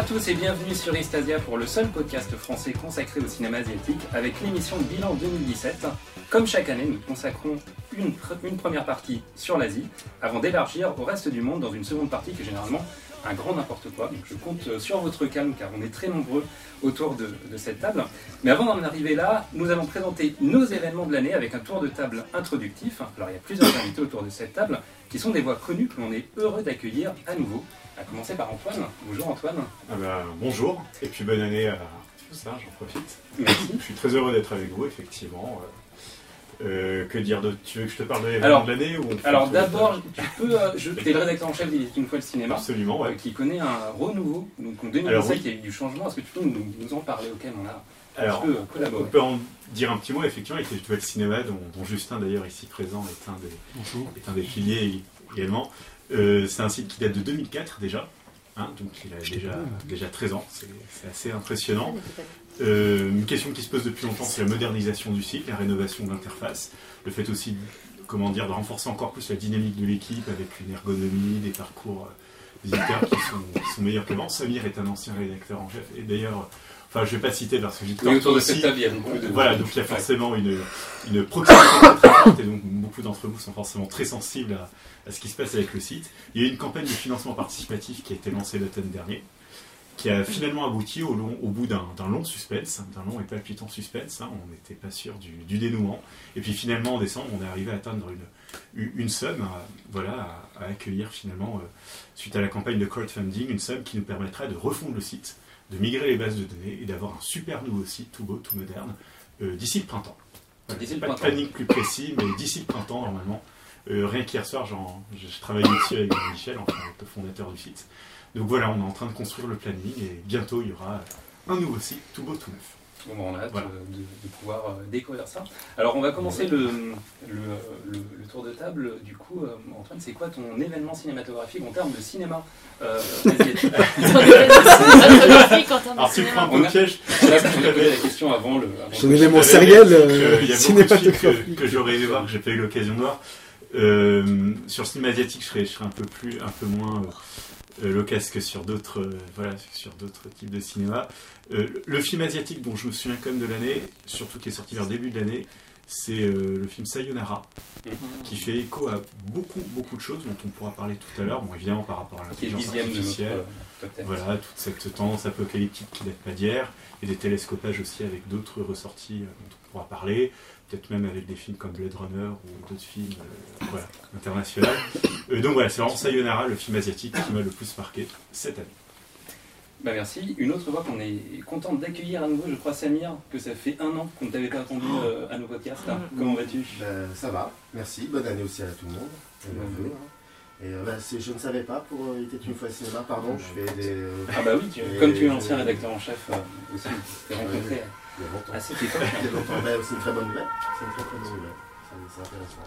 Bonjour à tous et bienvenue sur Istasia pour le seul podcast français consacré au cinéma asiatique avec l'émission Bilan 2017. Comme chaque année, nous consacrons une, première partie sur l'Asie avant d'élargir au reste du monde dans une seconde partie qui est généralement un grand n'importe quoi. Donc je compte sur votre calme car on est très nombreux autour de cette table. Mais avant d'en arriver là, nous allons présenter nos événements de l'année avec un tour de table introductif. Alors il y a plusieurs invités autour de cette table qui sont des voix connues que l'on est heureux d'accueillir à nouveau. À commencer par Antoine. Bonjour Antoine. Ah bah, bonjour, et puis bonne année à tous, hein, j'en profite. Merci. Je suis très heureux d'être avec vous, effectivement. Euh, que dire d'autre? Tu veux que je te parle de l'événement de l'année Alors de d'abord, tu peux. euh, je, t'es le rédacteur en chef d'Il était une fois le cinéma. Absolument, euh, ouais. qui connaît un renouveau. Donc en 2017, Alors, oui. il y a eu du changement. Est-ce que tu peux nous, nous en parler auquel on a un Alors, petit peu euh, on peut en dire un petit mot, effectivement, il était une le cinéma, dont, dont Justin, d'ailleurs, ici présent, est un des, est un des piliers également. Euh, c'est un site qui date de 2004 déjà, hein, donc il a déjà, déjà 13 ans, c'est assez impressionnant. Euh, une question qui se pose depuis longtemps, c'est la modernisation du site, la rénovation de l'interface, le fait aussi, comment dire, de renforcer encore plus la dynamique de l'équipe avec une ergonomie, des parcours euh, visiteurs qui sont, qui sont meilleurs qu'avant. Samir est un ancien rédacteur en chef, et d'ailleurs, enfin je vais pas citer parce que j'ai Oui, autour de cette table, il y a beaucoup de. voilà, donc il y a forcément une, une proximité très, forte et donc beaucoup d'entre vous sont forcément très sensibles à, à ce qui se passe avec le site. Il y a eu une campagne de financement participatif qui a été lancée l'automne dernier, qui a finalement abouti au, long- au bout d'un long suspense, d'un long et palpitant suspense. hein, on n'était pas sûr du, du dénouement. Et puis finalement, en décembre, on est arrivé à atteindre une, une- une somme, à- voilà, à, à accueillir finalement, euh, suite à la campagne de crowdfunding, une somme qui nous permettra de refondre le site, de migrer les bases de données et d'avoir un super nouveau site, tout beau, tout moderne, euh, d'ici le printemps. Voilà, D'ici le pas de planning plus précis, mais d'ici le printemps, normalement. Euh, rien qu'hier soir, j'en- je, travaillais dessus avec Michel, enfin le fondateur du site. Donc voilà, on est en train de construire le planning et bientôt il y aura un nouveau site, tout beau, tout neuf. Bon, ben, on a hâte Voilà. euh, de, de pouvoir euh, découvrir ça. Alors, on va commencer le, le, le- le tour de table. Du coup, euh, Antoine, c'est quoi ton événement cinématographique en termes de cinéma euh, asiatique Alors tu prends un piège. Là, je la question avant le. avant Son le- élément Je savais sériel que- Il y a beaucoup de films que, cinématographique. que j'aurais aimé voir, que j'ai pas eu l'occasion de voir. Euh, sur le cinéma asiatique, je serais, je serais un peu plus, un peu moins euh, euh, loquace que sur d'autres, euh, voilà, sur d'autres types de cinéma. Euh, le film asiatique dont je me souviens quand même de l'année, surtout qui est sorti vers le début de l'année, c'est euh, le film Sayonara, qui fait écho à beaucoup, beaucoup de choses dont on pourra parler tout à l'heure. Bon, évidemment par rapport à le l'intelligence notre artificielle. top 10. Voilà, toute cette tendance apocalyptique qui date pas d'hier, et des télescopages aussi avec d'autres ressorties dont on pourra parler, peut-être même avec des films comme Blade Runner ou d'autres films euh, voilà, internationaux. Euh, donc voilà, c'est vraiment Sayonara, le film asiatique qui m'a le plus marqué cette année. Bah merci. Une autre fois qu'on est content d'accueillir à nouveau, je crois, Samir, que ça fait un an qu'on ne t'avait pas attendu euh, à nos podcasts. hein. Comment vas-tu? Ben, ça va, merci. Bonne année aussi à tout le monde. Et bienvenue, hein. Et euh, c'est- je ne savais pas pour euh, Il était une fois cinéma, pardon, je fais des. euh, Ah bah oui, tu- comme tu es l'ancien rédacteur en chef euh, aussi, tu t'es rencontré il y a longtemps. à cette époque. Il y a longtemps. Ben, c'est une très bonne nouvelle. C'est une très très bonne nouvelle. Ça- C'est intéressant.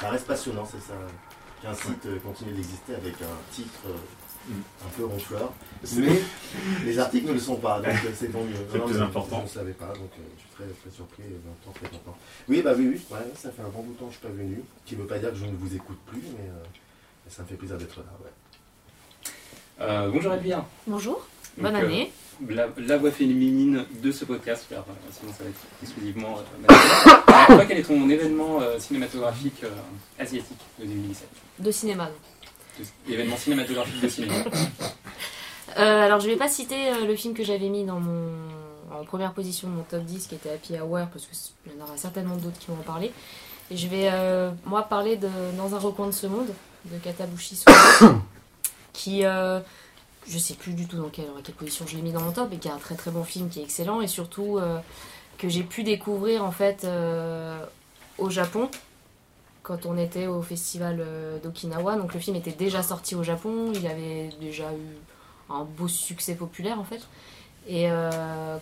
Ça reste passionnant, c'est ça. Qu'un site euh, continue d'exister avec un titre euh, un peu ronfleur. Mais les articles ne le sont pas, donc euh, c'est tant mieux. C'est Non, plus important. Je ne savais pas, donc euh, je suis très, très surpris et en même temps très content. Oui, bah oui, oui, ouais, ça fait un bon bout de temps que je suis pas venu. Ce qui ne veut pas dire que je ne vous écoute plus, mais, euh, ça me fait plaisir d'être là. Ouais. Euh, bonjour Elvire. Bonjour, bonne euh, année. la, la voix féminine de ce podcast, car euh, sinon ça va être exclusivement euh, toi, quel est ton événement euh, cinématographique euh, asiatique de 2017 De cinéma. donc. De- Événement cinématographique de cinéma. Alors je vais pas citer le film que j'avais mis dans mon en première position de mon top 10 qui était Happy Hour parce qu'il y en aura certainement d'autres qui vont en parler. Et je vais moi parler de Dans un recoin de ce monde de Katabushi Suzuki qui je sais plus du tout dans quelle, position je l'ai mis dans mon top et qui est un très très bon film qui est excellent et surtout euh, que j'ai pu découvrir en fait euh, au Japon quand on était au festival euh, d'Okinawa. Donc le film était déjà sorti au Japon, il avait déjà eu un beau succès populaire en fait. Et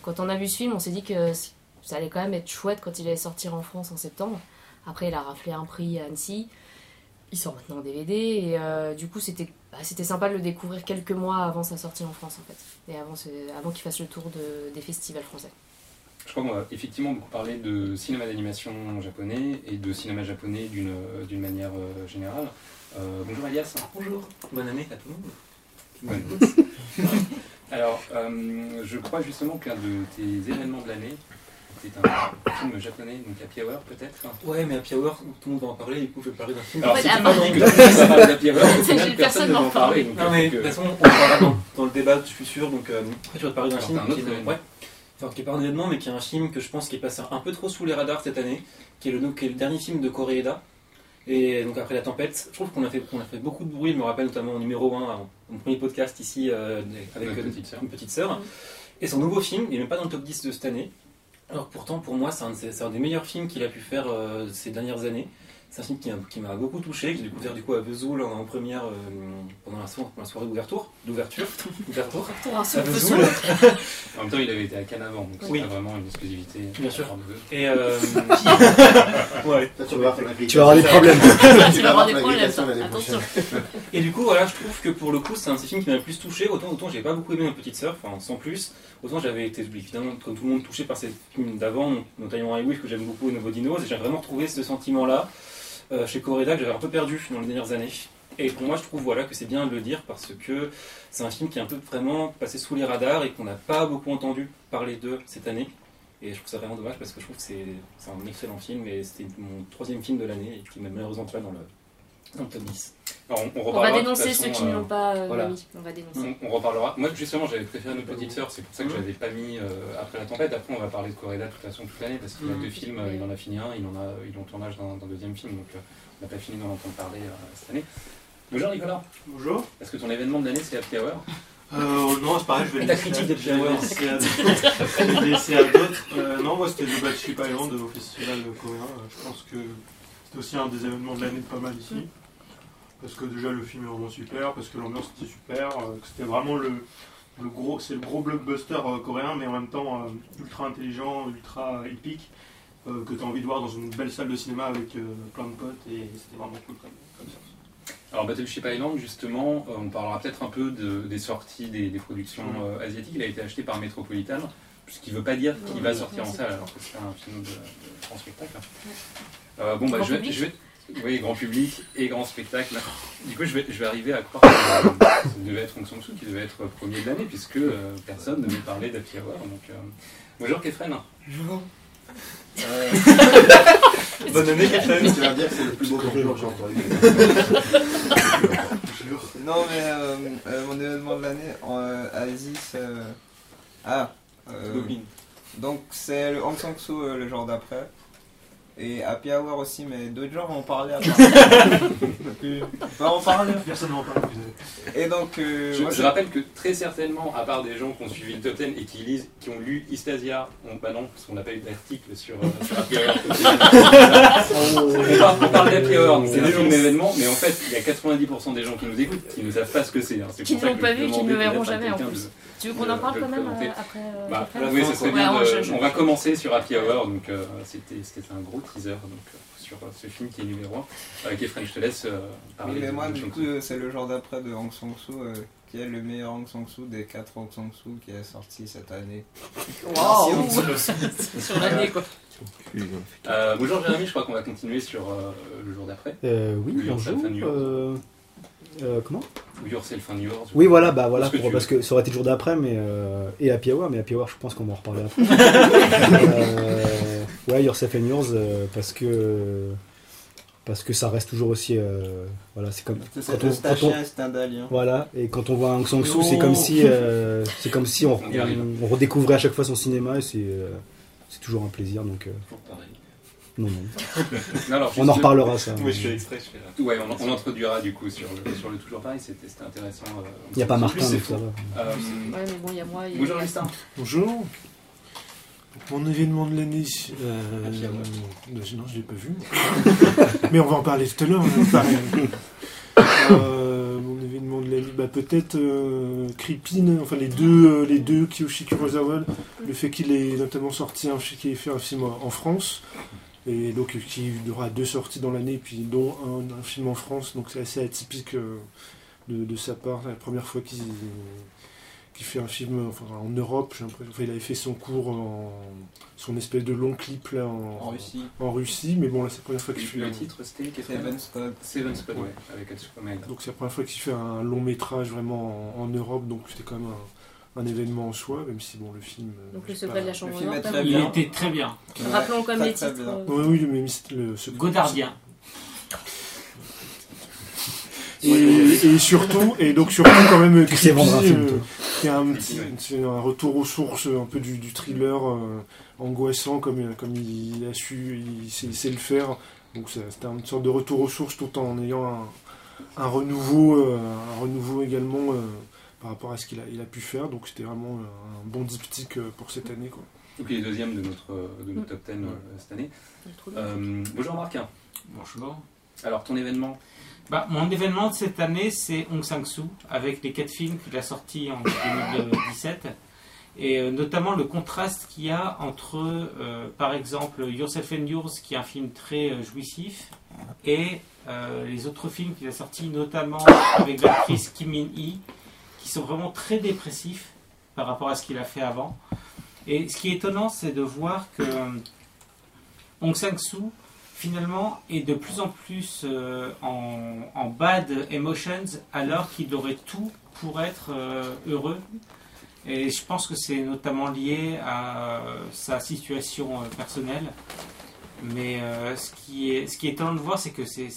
quand on a vu ce film, on s'est dit que ça allait quand même être chouette quand il allait sortir en France en septembre. Après, il a raflé un prix à Annecy. Il sort maintenant en DVD et du coup, c'était bah, c'était sympa de le découvrir quelques mois avant sa sortie en France en fait. Et avant, ce- avant qu'il fasse le tour de- des festivals français. Je crois qu'on va effectivement beaucoup parler de cinéma d'animation japonais et de cinéma japonais d'une d'une manière euh, générale. Euh, bonjour Elias. Bonjour, bonne année à tout le monde. Bonne- Alors, euh, je crois justement qu'un de tes événements de l'année, c'est un film japonais, donc Happy Hour peut-être Ouais, mais Happy Hour, tout le monde va en parler, du coup, je vais parler d'un film. Alors, si tu dit que tu vas parler d'Happy Hour, au final, personne ne va en parler. Non, mais euh, de toute façon, on en parlera dans, dans le débat, je suis sûr. Donc, euh, après, tu vas te parler d'un film t'as un autre qui est, ouais, enfin, qui est pas un événement, mais qui est un film que je pense qui est passé un peu trop sous les radars cette année, qui est le, qui est le dernier film de Koreeda. Et donc, après la tempête, je trouve qu'on a, fait- qu'on a fait beaucoup de bruit. Je me rappelle notamment au numéro 1, mon premier podcast ici, euh, avec Notre petite sœur. une petite sœur. Et son nouveau film, il n'est même pas dans le top 10 de cette année. Alors pourtant, pour moi, c'est un, des meilleurs films qu'il a pu faire euh, ces dernières années. C'est un film qui, m'a beaucoup touché, que j'ai découvert du coup à Vesoul en, en première euh, pendant la, so- la soirée d'ouverture. D'ouverture. À Vesoul. En même temps, il avait été à Cannes avant, donc c'est Oui. vraiment une exclusivité. Bien sûr. Et euh, ouais. Là, tu vas Tu avoir des problèmes. Tu vas avoir des problèmes, Attention. Et du coup, voilà, je trouve que pour le coup, c'est un de ces films qui m'a le plus touché. Autant, autant j'ai pas beaucoup aimé ma petite sœur, enfin sans plus. Autant j'avais été évidemment, comme tout le monde, touché par ces films d'avant, notamment Highway que j'aime beaucoup, et Novo Dinos, et j'ai vraiment retrouvé ce sentiment-là euh, chez Correda que j'avais un peu perdu dans les dernières années. Et pour moi, je trouve voilà, que c'est bien de le dire parce que c'est un film qui est un peu vraiment passé sous les radars et qu'on n'a pas beaucoup entendu parler d'eux cette année. Et je trouve ça vraiment dommage parce que je trouve que c'est c'est un excellent film et c'était mon troisième film de l'année et qui m'a malheureusement pas dans le, dans le top 10. Alors, on, on On va dénoncer ceux qui ne l'ont pas euh, voilà. mis. On va dénoncer. On, on reparlera. Moi, justement, j'avais préféré nos petites sœurs, c'est pour ça que je l'avais pas mis euh, après la tempête. Après, on va parler de Coréda de toute façon toute l'année parce qu'il a Mhm. deux films. euh, il en a fini un, il en a, il est en tournage d'un d'un deuxième film, donc euh, on n'a pas fini d'en entendre parler euh, cette année. Bonjour Nicolas, Bonjour. est-ce que ton événement de l'année c'est Happy Hour? Euh, non, c'est pareil, je vais Et le ta laisser critique je vais laisser à d'autres. Euh, non, moi c'était le Batship Island au festival coréen. Je pense que c'était aussi un des événements de l'année de pas mal ici. Parce que déjà le film est vraiment super, parce que l'ambiance était super, euh, que c'était vraiment le, le gros, c'est le gros blockbuster euh, coréen, mais en même temps euh, ultra intelligent, ultra épique, euh, que tu as envie de voir dans une belle salle de cinéma avec euh, plein de potes, et c'était vraiment cool comme, comme ça. Alors Battleship Island, justement, euh, on parlera peut-être un peu de- des sorties des, des productions euh, asiatiques. Il a été acheté par Metropolitan, ce qui ne veut pas dire qu'il va sortir en salle alors que c'est un film de, de grand spectacle. Euh, bon, bah, je vais- Oui, grand public et grand spectacle. Du coup, je vais, je vais arriver à croire que euh, ça devait être Hong Sang-soo qui devait être premier de l'année, puisque euh, personne ne veut parler d'Happy Hour. Donc, euh, Bonjour Kefren. Bonjour. Bonne année, Captain. Tu vas dire que c'est le plus beau compliment que j'ai entendu. Non, mais euh, euh, mon événement de l'année en euh, Asie, c'est. euh, Ah euh. Donc, c'est le Hong Sang-soo euh, le jour d'après. Et Happy Hour aussi, mais d'autres gens vont en parler après. On va en parler. Personne n'en parle. Et donc, euh, Je, moi, je c'est- rappelle que très certainement, à part des gens qui ont suivi le top 10 et qui lisent, qui ont lu Istasia, on, bah non, parce qu'on n'a pas eu d'article sur, euh, sur Happy Hour. on, parle, on parle d'Happy Hour, donc c'est un film événement, mais en fait, il y a 90% des gens qui nous écoutent qui ne savent pas ce que c'est. hein. Qui ne l'ont pas vu, qui ne le verront jamais, en plus. de- Tu veux qu'on en parle quand même euh, après euh, Bah, après oui, ça serait Ouais, bien. on- de- je- je- on va commencer sur Happy Hour, donc euh, c'était c'était un gros teaser donc, euh, sur ce film qui est numéro 1. Avec Efrain, je te laisse euh, parler. Oui, mais moi, du coup, c'est le jour d'après de Hong Sang-soo, euh, qui est le meilleur Hong Sang-soo des 4 Hong Sang-soo qui est sorti cette année. Waouh Sur l'année, quoi. Euh, bonjour Jérémy, je crois qu'on va continuer sur euh, le jour d'après. Euh, oui, bonjour. Euh, comment? Ou Yourself and Yours. Oui, voilà, bah voilà, Parce que pour- tu parce veux. que ça aurait été le jour d'après, mais euh, et Happy Hour, mais Happy Hour, je pense qu'on va en reparler après. euh, ouais, Yourself and Yours, euh, parce que parce que ça reste toujours aussi, euh, voilà, c'est comme C'est quand on, un quand un dalien. voilà, et quand on voit Aung San Suu, c'est comme si, euh, c'est comme si on, On redécouvrait à chaque fois son cinéma, et c'est euh, c'est toujours un plaisir, donc euh, Toujours pareil. Non, non. Non, alors, On en reparlera ça. Oui, je fais exprès, je fais là. Ouais, on, on introduira du coup sur le, sur le toujours pareil, c'était intéressant. euh, Il n'y a pas Martin, ça va. Euh, Ouais, mais bon, il y a moi. il y a- bonjour Justin. Bonjour. Mon événement de l'année, euh, euh, non, je l'ai pas vu. Mais on va en parler tout à l'heure. Euh, mon événement de l'année, bah, peut-être euh, Creepin, enfin les deux, euh, les deux Kiyoshi Kurosawa, le fait qu'il ait notamment sorti un, qu'il ait fait un film en France. Et donc qui aura deux sorties dans l'année, puis dont un, un film en France, donc c'est assez atypique euh, de, de sa part. C'est la première fois qu'il fait un film enfin, en Europe. j'ai l'impression. Enfin, il avait fait son cours, en, son espèce de long clip là, en, En Russie. en Russie, mais bon là c'est la première fois qu'il fait Le un- titre c'était Seven Squad. Seven Squad, ouais, avec donc c'est la première fois qu'il fait un long métrage vraiment en, en Europe, donc c'était quand même un événement en soi, même si bon, le film. euh, Donc le c'est secret pas- de la chambre noire, Il bien. était très bien. Rappelons quand même Très, les titres. euh, Oui, oui, mais le secret- Godardien. Et, et surtout, et donc surtout quand même un film, euh, qui est un, petit- c'est un retour aux sources, un peu du, du thriller euh, angoissant comme, comme il a su, il sait, il sait le faire. Donc c'est- c'était une sorte de retour aux sources tout en ayant un, un renouveau, euh, un renouveau également euh, par rapport à ce qu'il a, il a pu faire. Donc c'était vraiment euh, un bon diptyque euh, pour cette année. Quoi. Et puis les deuxièmes de notre, euh, de notre top 10 euh, cette année. Euh, bonjour Marc. Bonjour. Alors ton événement? Bah, mon événement de cette année, c'est Hong Sang-soo, avec les quatre films qu'il a sortis en 2017. Et euh, notamment le contraste qu'il y a entre, euh, par exemple, Yourself and Yours, qui est un film très euh, jouissif, et euh, les autres films qu'il a sortis, notamment avec l'actrice Kim Min-hee, sont vraiment très dépressifs par rapport à ce qu'il a fait avant. Et ce qui est étonnant, c'est de voir que euh, Hong Sang-soo, finalement, est de plus en plus euh, en, bad emotions, alors qu'il aurait tout pour être euh, heureux. Et je pense que c'est notamment lié à sa situation personnelle. Mais ce, qui est, ce qui est étonnant de voir, c'est que c'est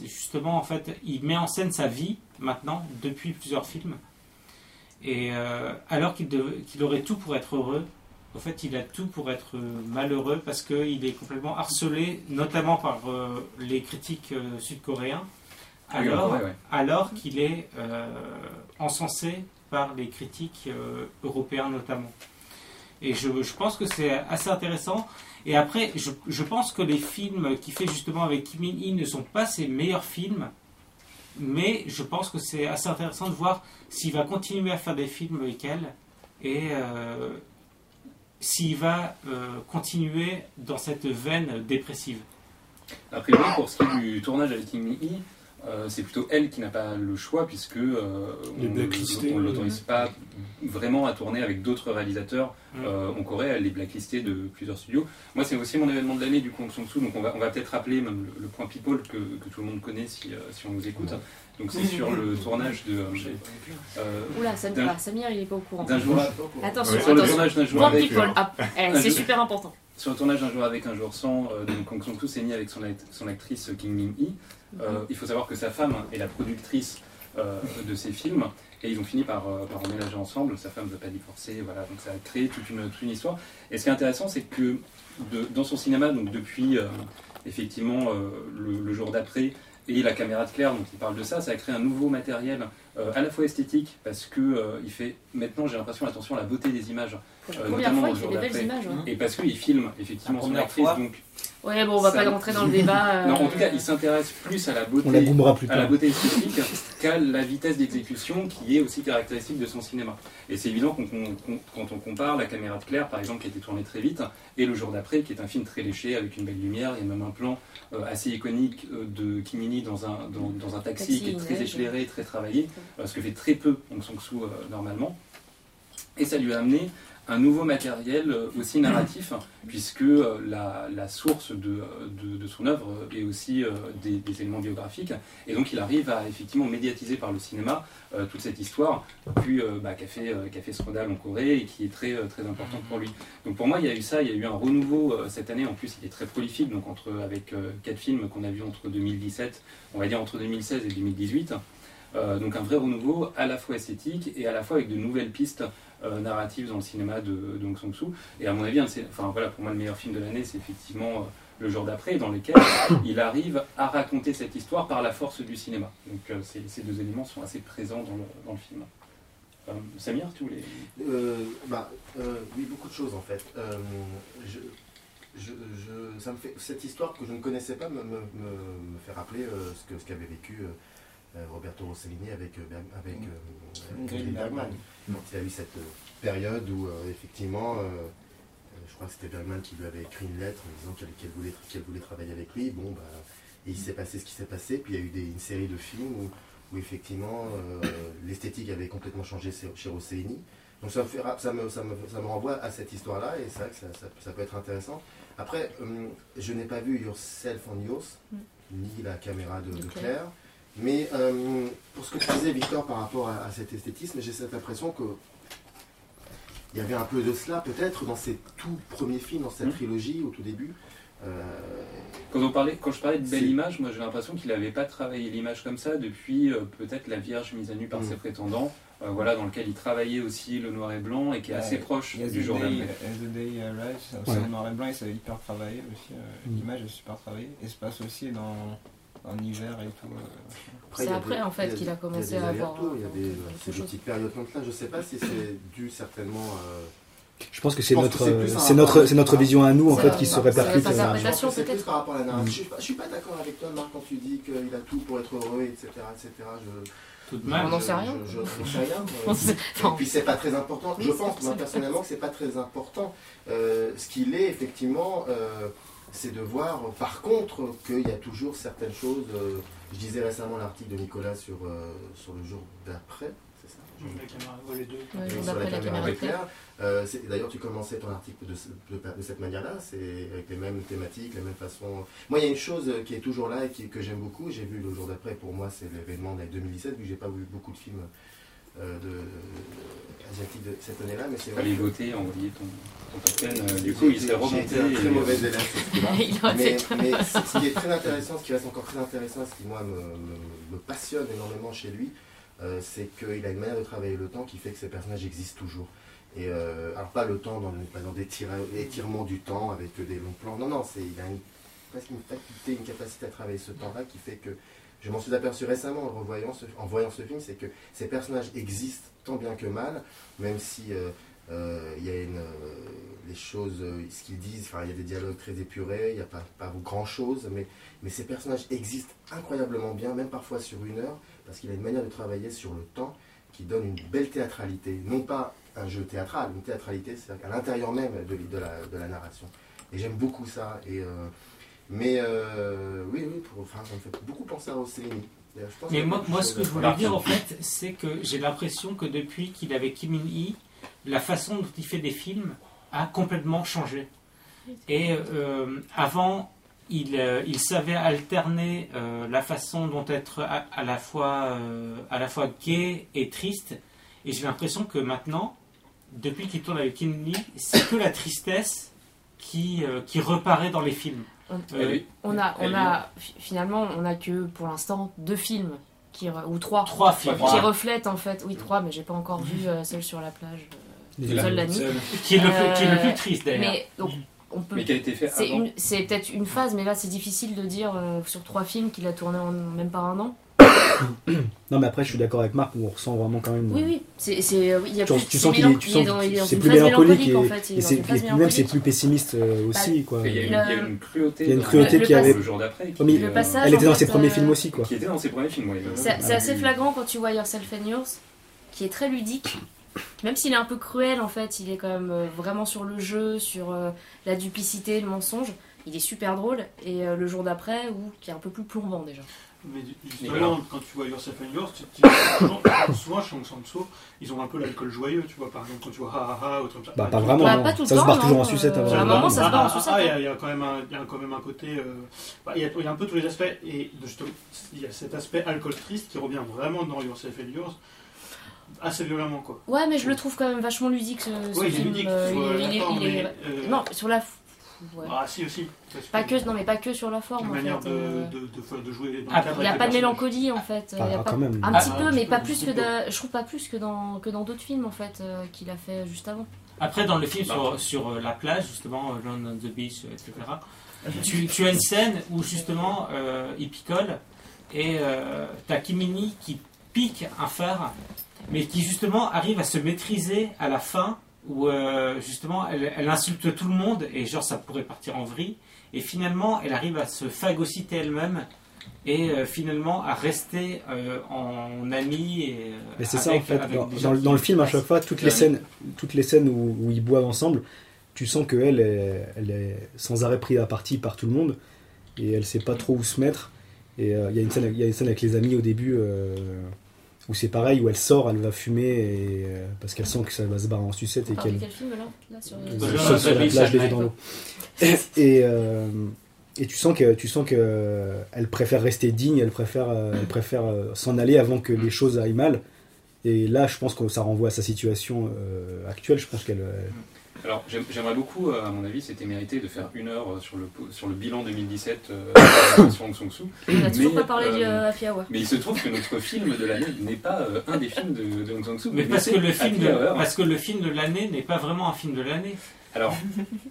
justement, en fait, il met en scène sa vie maintenant, depuis plusieurs films. Et euh, alors qu'il aurait tout pour être heureux, en fait, il a tout pour être malheureux parce qu'il est complètement harcelé, notamment par euh, les critiques euh, sud-coréens, alors, Ouais, ouais. alors qu'il est encensé par les critiques européens notamment. Et je, je pense que c'est assez intéressant. Et après, je, je pense que les films qu'il fait justement avec Kim Min-hee ne sont pas ses meilleurs films, mais je pense que c'est assez intéressant de voir s'il va continuer à faire des films avec elle et euh, s'il va euh, continuer dans cette veine dépressive. A priori, pour ce qui est du tournage avec Min-hee, euh, c'est plutôt elle qui n'a pas le choix puisque euh, on ne l'autorise pas vraiment à tourner avec d'autres réalisateurs Mm. euh, en Corée. Elle est blacklistée de plusieurs studios. Moi, c'est aussi mon événement de l'année du coup Hong Sang-soo, donc on va, on va peut-être rappeler même le, le point people que, que tout le monde connaît si, euh, si on nous écoute. Donc c'est sur le tournage de euh, Oula, Sam- D'un- ah, Samir, il est pas au courant. d'un jour, Attention, sur le tournage d'un jour Point avec people. Ah, eh, un c'est super important. sur le tournage d'un jour avec un jour sans, euh, donc Hong Sang-soo s'est mis avec son, act- son actrice Kim Min-hee. Euh, il faut savoir que sa femme est la productrice euh, de ces films et ils ont fini par, euh, par emménager ensemble. Sa femme ne veut pas divorcer, voilà, donc ça a créé toute une, toute une histoire. Et ce qui est intéressant, c'est que de- dans son cinéma, donc depuis euh, effectivement euh, le, le jour d'après et la caméra de Claire, donc il parle de ça, ça a créé un nouveau matériel euh, à la fois esthétique parce que euh, il fait maintenant, j'ai l'impression, attention à la beauté des images Pour la Euh, première notamment fois, il fait des belles images. et parce qu'il filme effectivement son première actrice. fois. Donc, Ouais, bon, on va Ça- pas rentrer dans le débat. euh, non, en tout cas, il s'intéresse plus à la beauté On la plus à la beauté esthétique qu'à la vitesse d'exécution qui est aussi caractéristique de son cinéma. Et c'est évident qu'on- qu'on- qu'on- quand on compare la caméra de Claire, par exemple, qui a été tournée très vite, et Le jour d'après, qui est un film très léché avec une belle lumière. Il y a même un plan euh, assez iconique euh, de Kimini dans un, dans, dans un taxi, Taxi, qui est très éclairé, très travaillé, euh, ce que fait très peu Hong Sang-soo euh, normalement. Et ça lui a amené un nouveau matériel euh, aussi narratif, puisque euh, la, source de, euh, de, son œuvre est aussi des, éléments biographiques. Et donc il arrive à effectivement médiatiser par le cinéma toute cette histoire puis, euh, bah, en Corée et qui est très, très importante pour lui. Donc pour moi, il y a eu ça, il y a eu un renouveau cette année. En plus, il est très prolifique, donc entre, avec quatre films qu'on a vus entre 2017, on va dire entre 2016 et 2018. Euh, donc un vrai renouveau à la fois esthétique et à la fois avec de nouvelles pistes narratives dans le cinéma de, de Hong Sang-soo. Et à mon avis, enfin, voilà, pour moi, le meilleur film de l'année, c'est effectivement euh, Le jour d'après, dans lequel il arrive à raconter cette histoire par la force du cinéma. Donc euh, ces, ces deux éléments sont assez présents dans le, dans le film. Euh, Samir, tu voulais Euh, bah, euh, oui, beaucoup de choses en fait. Euh, je, je, je- ça me fait, cette histoire que je ne connaissais pas me, me, me- me fait rappeler euh, ce que ce qu'avait vécu euh, euh, Roberto Rossellini avec, euh, avec, euh, avec Ingrid Bergman. Donc il a eu cette euh, période où euh, effectivement, euh, je crois que c'était Bergman qui lui avait écrit une lettre en disant qu'elle voulait, qu'elle voulait travailler avec lui. Bon, bah, et il s'est passé ce qui s'est passé. Puis il y a eu des- une série de films où, où effectivement euh, l'esthétique avait complètement changé chez Rossellini. Donc ça me, fait, ça, me, ça, me, ça me renvoie à cette histoire-là et c'est vrai que ça, ça- peut être intéressant. Après, hum, je n'ai pas vu Yourself on Yours, Mm. ni la caméra de Claire. Mais hum, pour ce que tu disais, Victor, par rapport à, à cet esthétisme, j'ai cette impression que il y avait un peu de cela peut-être dans ses tout premiers films, dans sa Mhm. trilogie au tout début. Euh, Quand, on parlait, quand je parlais de belle image, moi j'ai l'impression qu'il n'avait pas travaillé l'image comme ça depuis euh, peut-être La Vierge mise à nu par Mm. ses prétendants, euh, voilà, dans lequel il travaillait aussi le noir et blanc et qui est Ouais, assez proche du the jour Day, d'après. As the Day c'est aussi Ouais. en noir et blanc et c'est hyper travaillé aussi. euh, Mm. L'image est super travaillée et se passe aussi dans, dans l'hiver et tout. euh, C'est après, des- en fait, qu'il a commencé à avoir, Il y a euh, des, petites périodes comme ça. Je sais pas si c'est dû certainement. euh, Je pense que c'est notre, c'est notre, c'est notre vision à nous en fait qui se répercute. interprétation, c'est peut-être. par rapport à la narration. Mm. Je suis pas- Je suis pas d'accord avec toi, Marc, quand tu dis qu'il a tout pour être heureux, etc. etc. Je, Tout de On n'en sait rien. Je, je, j'en sais rien. Et puis c'est pas très important. Je pense, moi personnellement, que c'est pas très important. Euh, ce qu'il est, effectivement, euh, c'est de voir, par contre, qu'il y a toujours certaines choses. euh, je disais récemment l'article de Nicolas sur, euh, sur le jour d'après, c'est ça La caméra, ouais, les deux. Ouais, Oui, jour sur d'après, la caméra est est claire. claire. Euh, c'est- D'ailleurs, tu commençais ton article de, ce- de, de cette manière-là, c'est avec les mêmes thématiques, les mêmes façons. Moi, il y a une chose euh, qui est toujours là et qui, que j'aime beaucoup. J'ai vu le jour d'après, pour moi, c'est l'événement de 2017, vu que j'ai pas vu beaucoup de films euh, de, asiatiques de cette année-là, mais c'est que- voter, envoyer ton, ton token, euh, du coup il j'ai remonté. un très et- mauvais élève sur Mais, mais ce qui est très intéressant, ce qui reste encore très intéressant, ce qui moi me, me- me passionne énormément chez lui, euh, c'est qu'il a une manière de travailler le temps qui fait que ses personnages existent toujours. Et euh, alors pas le temps dans, le- pas dans des tira- étirements du temps avec des longs plans. Non, non, c'est il a une, presque une faculté, une capacité à travailler ce temps-là qui fait que je m'en suis aperçu récemment en, revoyant ce, en voyant ce film, c'est que ces personnages existent tant bien que mal, même si euh, euh, il y a euh, les choses, ce qu'ils disent, il y a des dialogues très épurés, il n'y a pas, pas grand-chose, mais, mais ces personnages existent incroyablement bien, même parfois sur une heure, parce qu'il a une manière de travailler sur le temps qui donne une belle théâtralité. Non pas un jeu théâtral, une théâtralité, à l'intérieur même de, la, de la narration. Et j'aime beaucoup ça. Et, mais euh, oui, oui, pour, enfin, ça me fait beaucoup penser à Rossellini. Mais moi, moi, ce que je voulais dire en fait, c'est que j'ai l'impression que depuis qu'il avec Kim In-hee, la façon dont il fait des films a complètement changé. Et euh, avant, il, euh, il savait alterner euh, la façon dont être à, à la fois, à la fois gay et triste. Et j'ai l'impression que maintenant, depuis qu'il tourne avec Kim In-hee, c'est que la tristesse qui, qui reparaît dans les films. On- oui. On a, on a fi- finalement, on a que pour l'instant deux films qui ou trois Trois films. qui reflètent en fait, oui trois, mais j'ai pas encore vu euh, celle sur la plage, euh, seule la nuit. seul. Qui est le, plus- qui est le Euh, plus triste d'ailleurs. Mais donc on peut. Mais qui a été fait c'est peut-être une phase, mais là c'est difficile de dire euh, sur trois films qu'il a tourné en même pas un an. Non, mais après, je suis d'accord avec Marc, où on ressent vraiment quand même. Oui, oui, c'est, c'est, oui, il y a Tu, plus, tu c'est sens qu'il est, tu sens c'est plus mélancolique et, en fait. Il et c'est et même c'est plus pessimiste euh, aussi quoi. Et Il y, a une, il y a une cruauté. Il y a une cruauté qui avait. Le jour d'après. qui, Le euh, passage- Elle était dans ses premiers euh, films aussi quoi. Qui était dans ses premiers films, oui. C'est, assez flagrant quand tu vois Yourself and Yours, qui est très ludique. Même s'il est un peu cruel, en fait, il est quand même euh, vraiment sur le jeu, sur euh, la duplicité, le mensonge. Il est super drôle. Et euh, le jour d'après, ou qui est un peu plus plombant déjà. Mais justement, quand tu vois Yourself and Yours, tu, tu, souvent, souvent chez Sang-soo, ils ont un peu l'alcool joyeux, tu vois, par exemple, quand tu vois Ha Ha Ha ou truc comme ça. Bah, pas vraiment. Bah, pas tout ça se barre toujours en sucette. euh, avant. à un moment, ça se barre en sucette, ah, Il y a- il y, a quand même un, il y a quand même un côté. euh, bah, il, y a, il y a un peu tous les aspects. Et justement, il y a cet aspect alcool triste qui revient vraiment dans Yourself and Yours, assez violemment, quoi. Ouais, mais je le trouve quand même vachement ludique ce, ce Oui, il est film. ludique, euh, il, il est- d'accord, il est- mais, euh, Non, sur la. Ouais. Ah, si, aussi. parce Pas que, non, mais pas que sur la Une forme. en manière fait, de, euh, de, de, de jouer dans Ah, le cadre Il n'y a pas de mélancolie en fait. Ah, Il y a ah, pas- quand même. Un Ah, petit un peu, mais pas plus que dans, je trouve pas plus que dans que dans d'autres films en fait euh, qu'il a fait juste avant. Après, dans le film sur, sur euh, la plage, justement, euh, Land on the Beach, euh, etc., tu, tu as une scène où justement euh, il picole et euh, t'as Kimini qui pique un fer, mais qui justement arrive à se maîtriser à la fin, où euh, justement elle, elle insulte tout le monde et genre ça pourrait partir en vrille, et finalement elle arrive à se phagocyter elle-même et euh, finalement à rester euh, en amie. Et, Mais c'est ça en fait. Dans, le- qui dans le film, à chaque fois, toutes les scènes, toutes les scènes où, où ils boivent ensemble, tu sens qu'elle est, elle est sans arrêt prise à partie par tout le monde et elle sait pas trop où se mettre. Et il y, a une scène- il y a une scène avec les amis au début où c'est pareil, où elle sort, elle va fumer et, euh, parce qu'elle sent que ça va se barrer en sucette et On parle de qu'elle quel film là, là sur la plage, dans l'eau. Et, euh, et tu sens que tu sens que euh, elle préfère rester digne, elle préfère, euh, elle préfère euh, s'en aller avant que les choses aillent mal. Et là, je pense que ça renvoie à sa situation euh, actuelle. Je pense qu'elle. Alors j'aime- j'aimerais beaucoup, euh, à mon avis, c'était mérité de faire une heure euh, sur le, po- sur le bilan 2017 euh, sur Hong Sang-soo. On n'a toujours Mais, pas parlé de euh, Happy Hour. Mais il se trouve que notre film de l'année n'est pas euh, un des films de, de Hong Sang-soo. Mais parce c'est que, le film de, parce que le film de l'année n'est pas vraiment un film de l'année. Alors,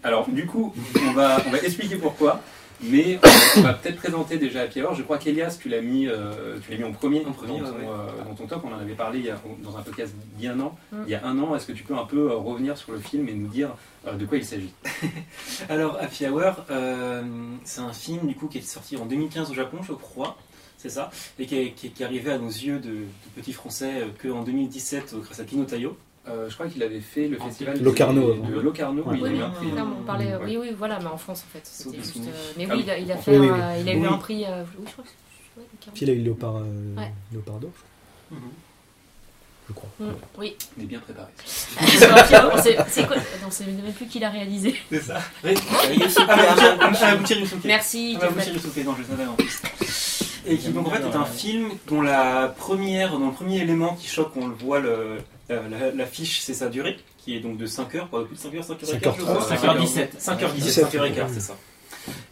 alors du coup, on va, on va expliquer pourquoi. Mais on va peut-être présenter déjà Happy Hour. Je crois qu'Elias, tu l'as mis, euh, tu l'as mis en premier, En premier, dans, ton, ouais. euh, dans ton top. On en avait parlé il y a- dans un podcast il y a un an. Mm. Il y a un an, est-ce que tu peux un peu euh, revenir sur le film et nous dire de quoi il s'agit? Alors, Happy Hour, c'est un film du coup qui est sorti en 2015 au Japon, je crois, c'est ça, et qui est, qui est- qui est arrivé à nos yeux de, de petits Français qu'en 2017 euh, grâce à Pino Tayo. Euh, Je crois qu'il avait fait le En festival Locarno de, de Locarno. Oui, a eu oui, un prix. clairement, on parlait, oui, oui, voilà, mais en France en fait. C'était juste. euh, mais Ah oui, oui. il a, il a fait Oui, oui, un- oui. il a eu Oui. un prix. euh, oui, je crois que c'est. ouais, Locarno. Puis il a eu Léopard, euh, Ouais. Léopard d'or, je- Mhm. je crois. Mm, Oui. Il est bien préparé. C'est quoi Non, c'est même plus qui l'a réalisé. C'est ça. Oui, Ah. Merci. Ah, non, je le savais en plus. Et qui donc en fait est un film dont la première, dont le premier élément qui choque quand on le voit, le, la, la- l'affiche, c'est sa durée, qui est donc de 5 heures, pas plus de 5 heures, 5 heures et quart, je crois. 5h17. 5h17, 5 heures et quart, c'est ça.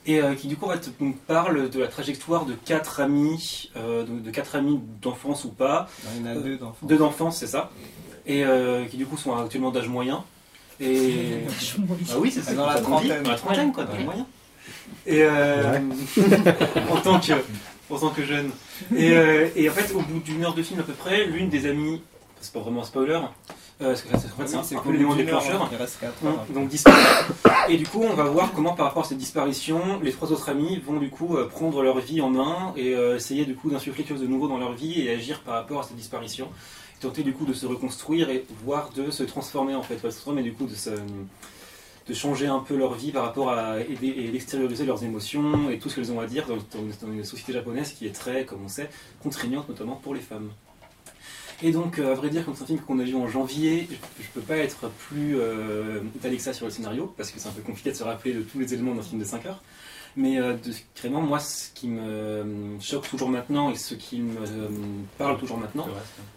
Et euh, qui du coup en fait, donc, parle de la trajectoire de quatre amis, euh, de, de quatre amis d'enfance ou pas, Il y en a deux d'enfants. deux d'enfance, c'est ça, et euh, qui du coup sont actuellement d'âge moyen. Et ah oui, c'est ça. Dans la trentaine. Dans la trentaine, quoi, les moyens. Et euh, en tant que en tant que jeune. Et, euh, et en fait, au bout d'une heure de film à peu près, l'une des amies, c'est pas vraiment un spoiler, euh, parce que en fait, c'est un- c'est un peu l'élément déclencheur. Il reste 4 heures. donc. Et du coup, on va voir comment, par rapport à cette disparition, les trois autres amis vont du coup euh, prendre leur vie en main et euh, essayer du coup d'insuffler quelque chose de nouveau dans leur vie et agir par rapport à cette disparition. Et tenter du coup de se reconstruire et voire de se transformer en fait, pas se transformer, mais du coup de se de changer un peu leur vie par rapport à aider et d'extérioriser leurs émotions et tout ce qu'elles ont à dire dans, dans- dans une société japonaise qui est très, comme on sait, contraignante notamment pour les femmes. Et donc, euh, à vrai dire, comme c'est un film qu'on a vu en janvier, je, je peux pas être plus euh, étalé que ça sur le scénario, parce que c'est un peu compliqué de se rappeler de tous les éléments d'un film de 5 heures. Mais euh, de, vraiment, moi, ce qui me euh, choque toujours maintenant et ce qui me euh, parle toujours maintenant,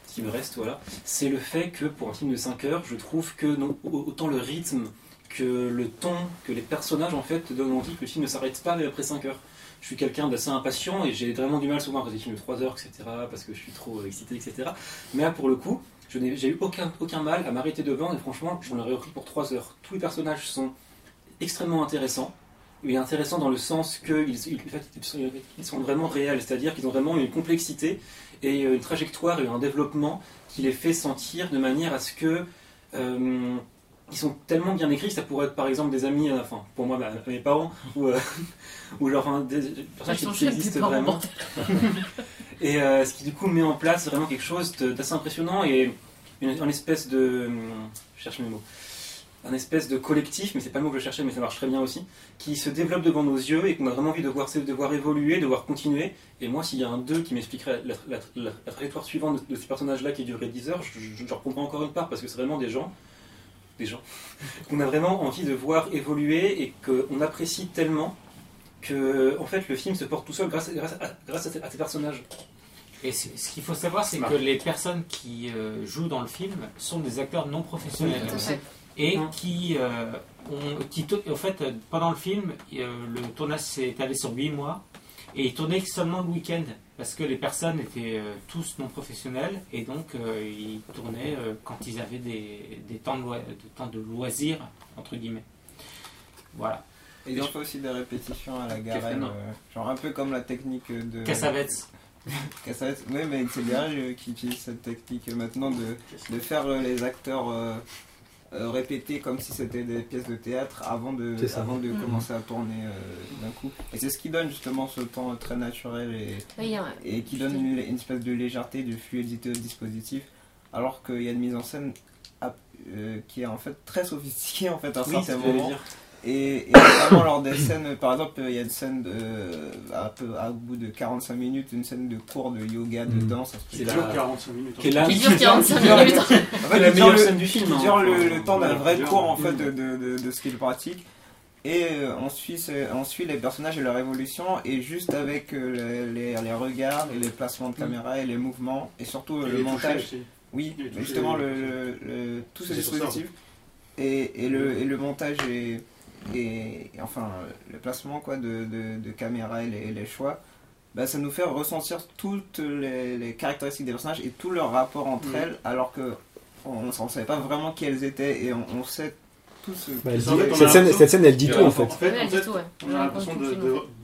ce qui me reste, voilà, c'est le fait que pour un film de 5 heures, je trouve que non- autant le rythme que le ton, que les personnages en fait donnent envie que le film ne s'arrête pas après 5 heures. Je suis quelqu'un d'assez impatient et j'ai vraiment du mal souvent à des films de 3 heures, etc. parce que je suis trop excité, etc. Mais là pour le coup, j'ai eu aucun, aucun mal à m'arrêter devant et franchement, j'en aurais repris pour 3 heures. Tous les personnages sont extrêmement intéressants. Mais intéressants dans le sens qu'ils ils sont vraiment réels, c'est-à-dire qu'ils ont vraiment une complexité et une trajectoire et un développement qui les fait sentir de manière à ce que euh, ils sont tellement bien écrits que ça pourrait être par exemple des amis, euh, enfin pour moi bah, mes parents ou, euh, ou genre enfin, des, des personnages qui, existent vraiment. et euh, ce qui du coup met en place vraiment quelque chose d'assez impressionnant et une, une espèce de, je cherche mes mots, un espèce de collectif, mais c'est pas le mot que je cherchais, mais ça marche très bien aussi, qui se développe devant nos yeux et qu'on a vraiment envie de voir, de voir évoluer, de voir continuer. Et moi, s'il y a un 2 qui m'expliquerait la, la- la- la trajectoire suivante de, de ce personnage-là qui durerait 10 heures, je, je, je comprends encore une part parce que c'est vraiment des gens, des gens, qu'on a vraiment envie de voir évoluer et qu'on apprécie tellement que, en fait, le film se porte tout seul grâce, grâce, à, grâce à ces- à ces personnages. Et c'est- ce qu'il faut savoir, c'est que les personnes qui euh, jouent dans le film sont des acteurs non professionnels. Et qui, euh, ont, qui en fait, pendant le film, euh, le tournage s'est étalé sur 8 mois et ils tournaient seulement le week-end parce que les personnes étaient euh, tous non professionnels et donc euh, ils tournaient euh, quand ils avaient des, des temps, de de temps de loisirs, entre guillemets. Voilà. Et ils ont fait aussi des répétitions à la garenne, genre un peu comme la technique de. Cassavetes. Cassavetes. Oui, mais c'est Garage qui utilise cette technique maintenant de, de faire les acteurs euh, répéter comme si c'était des pièces de théâtre avant de, avant de Mhm. commencer à tourner euh, d'un coup. Et c'est ce qui donne justement ce temps très naturel et, Oui, et qui donne une, une espèce de légèreté, de fluidité au dispositif, alors qu'il y a une mise en scène ap- euh, qui est en fait très sophistiquée en fait à Oui, que j'allais moments. dire. Et, et notamment lors des scènes, par exemple, il y a une scène de, à, peu, à bout de 45 minutes, une scène de cours de yoga, de Mhm. danse. C'est C'est la- dure 45 minutes. qui est Qui dure 45 dure- minutes. En C'est fait, la meilleure le- scène du film. il hein. dure le, temps d'un vrai cours en fait de, de, de, de ce qu'il pratique. Et euh, on, suit, on suit les personnages et leur évolution, et juste avec euh, les, les, les regards et les placements de caméra et les mouvements, et surtout euh, le est montage. aussi. Oui, justement, le, le- le- tout ce dispositif et, et, le, et le montage et, et, et enfin le placement quoi, de, de, de caméra et les, les choix, bah, ça nous fait ressentir toutes les, les caractéristiques des personnages et tout leur rapport entre Mm. elles, alors que on ne savait pas vraiment qui elles étaient et on, on sait tout ce. Bah, dit- fait, cette, scène, cette scène, elle dit tout en fait. En fait, Ouais, en du fait, tout, ouais. on a l'impression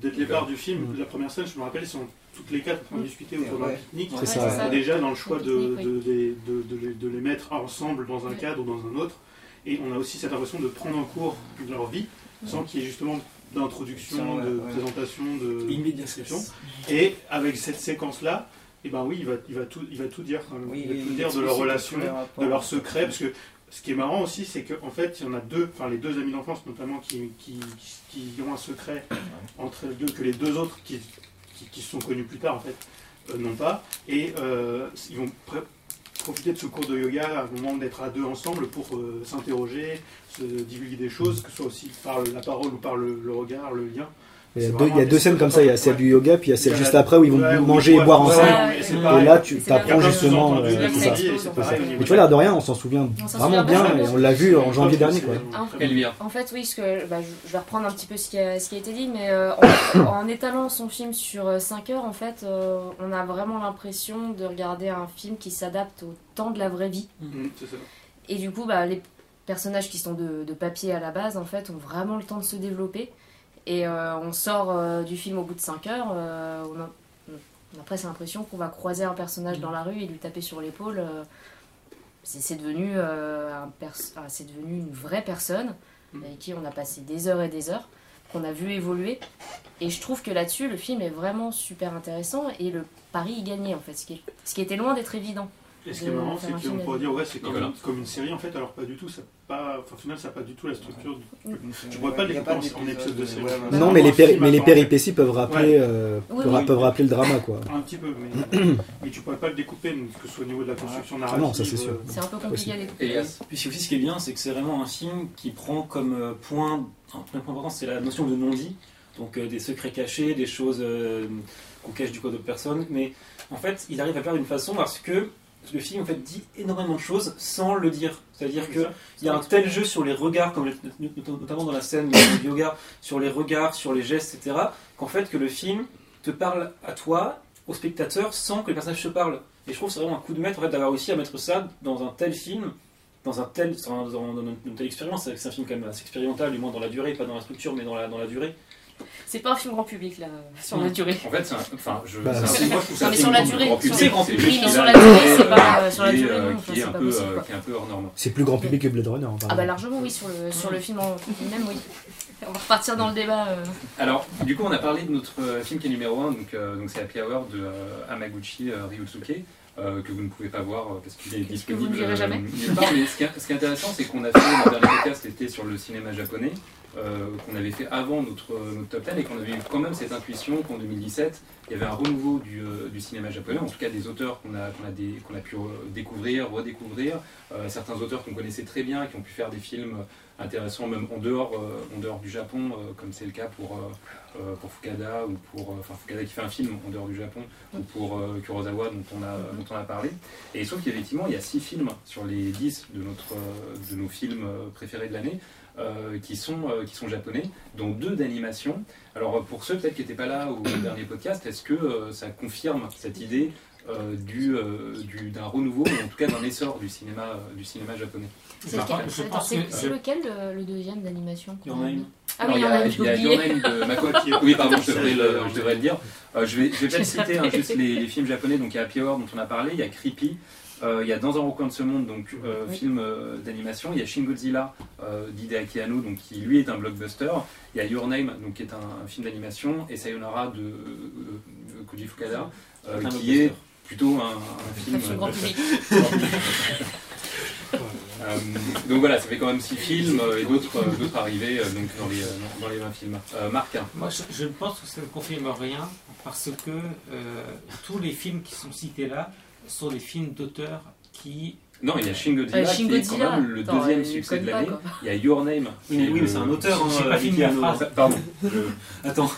d'être les parts du film. Mm. La première scène, je me rappelle, ils sont toutes les quatre en train de discuter autour d'un pique-nique. Déjà dans le choix de, de, de- de- de les, de les mettre ensemble dans un Ouais. cadre ou dans un autre. Et on a aussi cette impression de prendre en cours de leur vie sans qu'il y ait justement d'introduction, Ouais, de ouais. présentation, de description. Et avec cette séquence-là, et ben oui, il va, il va, tout, il va tout dire. quand même. Oui, il va tout dire de leur relation, de leur secret. Parce que ce qui est marrant aussi, c'est qu'en fait, il y en a deux, enfin les deux amis d'enfance notamment, qui, qui, qui ont un secret entre les deux, que les deux autres qui, qui, qui se sont connus plus tard en fait, euh, n'ont pas. Et euh, ils vont profiter de ce cours de yoga un moment d'être à deux ensemble pour euh, s'interroger, se divulguer des choses, que ce soit aussi par la parole ou par le regard, le lien. Il y a deux, il y a vraiment deux scènes comme ça, il y a celle du yoga, puis il y a celle juste après où ils vont Ouais, manger et boire ouais, ensemble. Et là, tu apprends justement. euh, ça. Mais tu vois, l'air de rien, on s'en souvient On vraiment bien, bien. et on l'a vu en janvier dernier. Quoi. En fait, oui, ce que, bah, je, vais reprendre un petit peu ce qui a, ce qui a été dit, mais euh, en, en étalant son film sur 5 heures, en fait, euh, on a vraiment l'impression de regarder un film qui s'adapte au temps de la vraie vie. C'est ça. Et du coup, bah, les personnages qui sont de, de papier à la base, en fait, ont vraiment le temps de se développer. Et euh, on sort euh, du film au bout de 5 heures, euh, on, a, on a presque l'impression qu'on va croiser un personnage dans la rue et lui taper sur l'épaule. c'est devenu, un c'est devenu une vraie personne Mm. avec qui on a passé des heures et des heures, qu'on a vu évoluer. Et je trouve que là-dessus, le film est vraiment super intéressant et le pari y gagnait en fait, ce qui, est- ce qui était loin d'être évident. Et ce qui est marrant, c'est qu'on pourrait dire, ouais, c'est comme, Voilà. comme une série en fait, alors pas du tout. Ça pas, enfin, au final, ça n'a pas du tout la structure. du- Je pourrais pas le découper en- en épisodes de série. Non, mais les, péri- mais les péripéties peuvent rappeler, euh, Oui, peuvent, oui. peuvent rappeler le drama. quoi. Un petit peu, mais, mais tu pourrais pas le découper, que ce soit au niveau de la construction Ah narrative. non, ça, c'est sûr. euh, C'est un peu compliqué à découper. Elias. Puis c'est aussi ce qui est bien, c'est que c'est vraiment un film qui prend comme euh, point, un premier point important, c'est la notion de non-dit, donc euh, des secrets cachés, des choses euh, qu'on cache du code d'autres personnes, mais en fait, il arrive à faire d'une façon parce que le film en fait dit énormément de choses sans le dire. C'est-à-dire que il y a un tel jeu sur les regards, comme notamment dans la scène du yoga, sur les regards, sur les gestes, etc., qu'en fait que le film te parle à toi, au spectateur, sans que les personnages se parlent. Et je trouve que c'est vraiment un coup de maître en fait, d'avoir réussi à mettre ça dans un tel film, dans, un tel, dans, dans- dans une telle expérience. C'est c'est un film quand même assez expérimental, du moins dans la durée, pas dans la structure, mais dans la, dans la durée. C'est pas un film grand public là, sur la durée. En fait, c'est un, enfin, je, Bah, c'est un- moi, je trouve ça Non, mais sur la durée, c'est grand public. mais sur la durée, durée, c'est pas, euh, sur la durée, euh, non, qui enfin, est c'est un pas peu, possible, euh, quoi. qui est un peu hors norme. C'est plus grand public que Blade Runner. Ah bah largement oui, sur le, sur le film en lui-même, oui. On va repartir dans le débat. euh. Alors, du coup, on a parlé de notre euh, film qui est numéro 1, donc euh, donc c'est Happy Hour de euh, Hamaguchi euh, Ryusuke, euh, que vous ne pouvez pas voir euh, parce qu'il est disponible. vous ne verrez euh, jamais? nulle part. mais ce qui, est, ce qui est intéressant, c'est qu'on a fait notre dernier podcast était sur le cinéma japonais, euh, qu'on avait fait avant notre, euh, notre top 10 et qu'on avait eu quand même cette intuition qu'en 2017, il y avait un renouveau du, euh, du cinéma japonais, en tout cas des auteurs qu'on a, qu'on a, des- qu'on a pu euh, découvrir, redécouvrir, euh, certains auteurs qu'on connaissait très bien, qui ont pu faire des films intéressants même en dehors, euh, en dehors du Japon, euh, comme c'est le cas pour, euh, euh, pour Fukada, ou pour euh, enfin Fukada qui fait un film en dehors du Japon, ou pour euh, Kurosawa dont on, a, dont on a parlé. Et sauf qu'effectivement, il y a six films sur les 10 de, notre, euh, de nos films euh, préférés de l'année. Euh, qui, sont, euh, qui sont japonais, dont deux d'animation. Alors pour ceux peut-être qui n'étaient pas là au dernier podcast, est-ce que euh, ça confirme cette idée euh, du, euh, du- d'un renouveau, ou en tout cas d'un essor du cinéma, euh, du cinéma japonais? C'est lequel, je Attends, pense c'est- que- c'est lequel le, le deuxième d'animation Il y en a une. Ah oui, il y a une, il y a. Name de. Oui, pardon, je devrais le, je devrais le dire. Euh, je, vais, je vais peut-être citer hein, juste les, les films japonais. Donc il y a Happy Hour dont on a parlé, il y a Creepy, euh, il y a Dans un recoin de ce monde, donc euh, Oui. film euh, d'animation. Il y a Shin Godzilla euh, d'Hideaki Anno, donc qui lui est un blockbuster. Il y a Your Name, donc qui est un, un film d'animation, et Sayonara de, euh, de Koji Fukada, euh, qui est plutôt un, un film. Un grand public. Euh, donc voilà, ça fait quand même six films euh, et d'autres euh, d'autres arrivés euh, donc dans les, euh, dans les 20 films. Euh, Marc, hein. Moi, je, je pense que ça ne confirme rien parce que euh, tous les films qui sont cités là sont des films d'auteurs qui. non, il y a Shin Godzilla, Euh, Shin qui est quand même le Attends, deuxième succès de pas, l'année. Il y a Your Name. Oui, qui oui, c'est un auteur. Hein, pas fini Hideaki ma Anno. phrase. Pardon. je- Attends.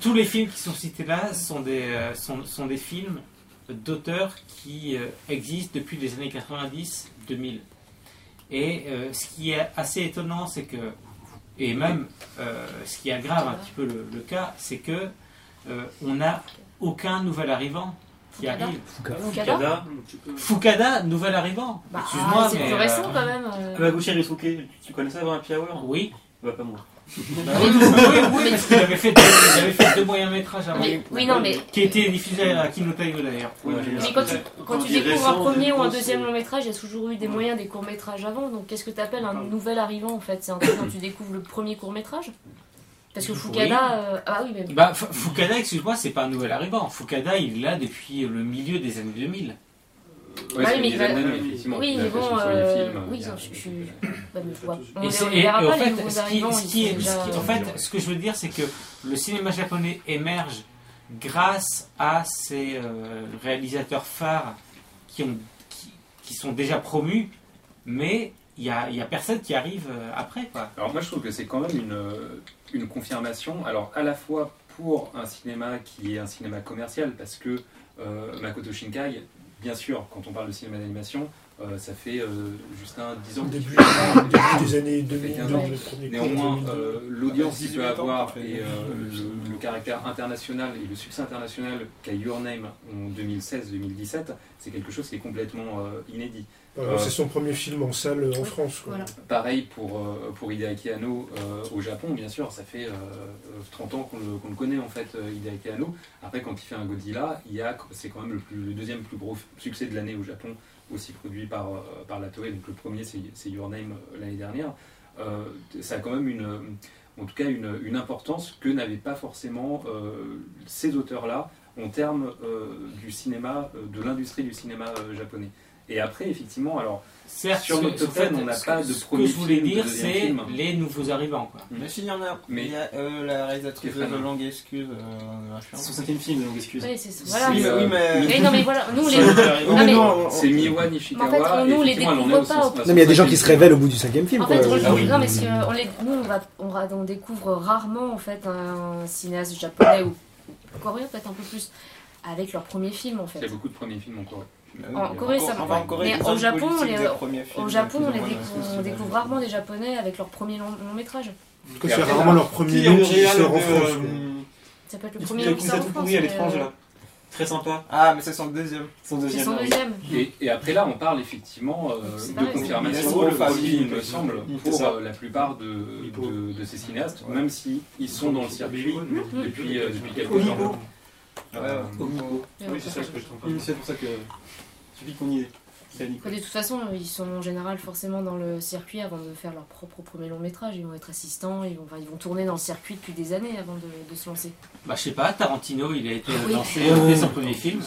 Tous les films qui sont cités là sont des, euh, sont, sont des films d'auteurs qui euh, existent depuis les années 90-2000. Et euh, ce qui est assez étonnant, c'est que, et même euh, ce qui aggrave un petit peu le, le cas, c'est que euh, on n'a aucun nouvel arrivant qui Fukada. arrive. Fukada Fukada, nouvel arrivant. Bah, Excuse-moi, c'est mais. plus euh, récent quand même. euh. Kawaguchi Risuke, tu connais ça avant Happy Hour Oui. Bah pas moi. Bah oui, oui, oui, parce qu'il avait fait deux, il avait fait deux moyens métrages avant. Mais- oui, non, mais- Qui a été diffusé à Kinotaio d'ailleurs. Ouais, Euh, Mais quand tu, quand tu découvres un premier ou un deuxième c'est- long métrage, il y a toujours eu des moyens des courts métrages avant. Donc qu'est-ce que tu appelles un nouvel arrivant en fait? C'est un truc quand tu découvres le premier court métrage? Parce que Fukada. euh, Ah oui, mais. Bah, Fukada, excuse-moi, c'est pas un nouvel arrivant. Fukada, il est là depuis le milieu des années 2000. Ouais, Ouais, c'est mais des années, mais effectivement, Oui, il mais bon. euh, films, Oui, je je suis. bah, mais je vois. On Et, on en pas, fait, ce qui, arrivants. ce ils qui sont est- ce déjà- qui- en fait, ce que je veux dire, c'est que le cinéma japonais émerge grâce à ces euh, réalisateurs phares qui, ont, qui, qui sont déjà promus, mais il n'y a, a personne qui arrive euh, après. Quoi. Alors moi je trouve que c'est quand même une, une confirmation, alors à la fois pour un cinéma qui est un cinéma commercial, parce que euh, Makoto Shinkai, bien sûr, quand on parle de cinéma d'animation, euh, ça fait euh, juste un 10 ans début, début des années Ça fait 2000, 15 ans. le premier coup, Néanmoins, 2002. euh, l'audience qu'il 18 peut ans, avoir après. et euh, le, le caractère international et le succès international qu'a Your Name en 2016-2017, c'est quelque chose qui est complètement euh, inédit. C'est son premier film en salle en France. quoi. Voilà. Pareil pour, euh, pour Hideaki Anno euh, au Japon, bien sûr, ça fait euh, euh, 30 ans qu'on le, qu'on le connaît en fait, euh, Hideaki Anno. Après, quand il fait un Godzilla, il y a, c'est quand même le, plus, le deuxième plus gros succès de l'année au Japon, aussi produit par, euh, par la Toei. Donc le premier, c'est, Your Name euh, l'année dernière. Euh, ça a quand même une, en tout cas une, une importance que n'avaient pas forcément ces auteurs-là en termes du cinéma, de l'industrie du cinéma japonais. Et après, effectivement, alors Certes, Sur ce- notre totem, fait, on n'a pas que- de Ce que premier je voulais de dire, c'est les nouveaux arrivants. Quoi. Mais s'il y en a, Mais- il y a euh, la réalisatrice de Longue Excuse. Euh, son cinquième film, donc excuse. Oui, c'est voilà. Oui, euh, mais. Non, mais voilà, nous, les. C'est Miwa Nishikawa. Fait, nous, les découvre pas Non, mais il y a des gens qui se révèlent au bout du cinquième film. En fait, on, Ah non, mais les, nous, on, découvre rarement en fait un cinéaste japonais ou coréen peut-être un peu plus avec leur premier film en film. Il y fait. a beaucoup de premiers films en Corée. En Corée, ça Enfin, va. en Corée, Mais au Japon, films, Au Japon, on, découvre, on rarement des japonais avec leur premier long, long métrage. En tout cas, Et c'est après, rarement là, leur premier le qui sort en France. euh, Ça peut être le Il premier long qui sort en tout France. pourri à mais, l'étrange euh, là. Très sympa. Ah, mais c'est son deuxième. Son C'est deuxième. son oui. deuxième. Et, et après là, on parle effectivement euh, de confirmation de famille, il me semble, pour euh, la plupart de, de, de ces cinéastes, même si ils sont dans le circuit depuis, euh, depuis quelques temps. Oui, c'est ça ce que je C'est pour ça que. Qu'on y est. De toute façon, ils sont en général forcément dans le circuit avant de faire leur propre premier long métrage. Ils vont être assistants, ils vont, enfin, ils vont tourner dans le circuit depuis des années avant de, de se lancer. Bah, je sais pas, Tarantino, il a été Oui. lancé dès son premier film.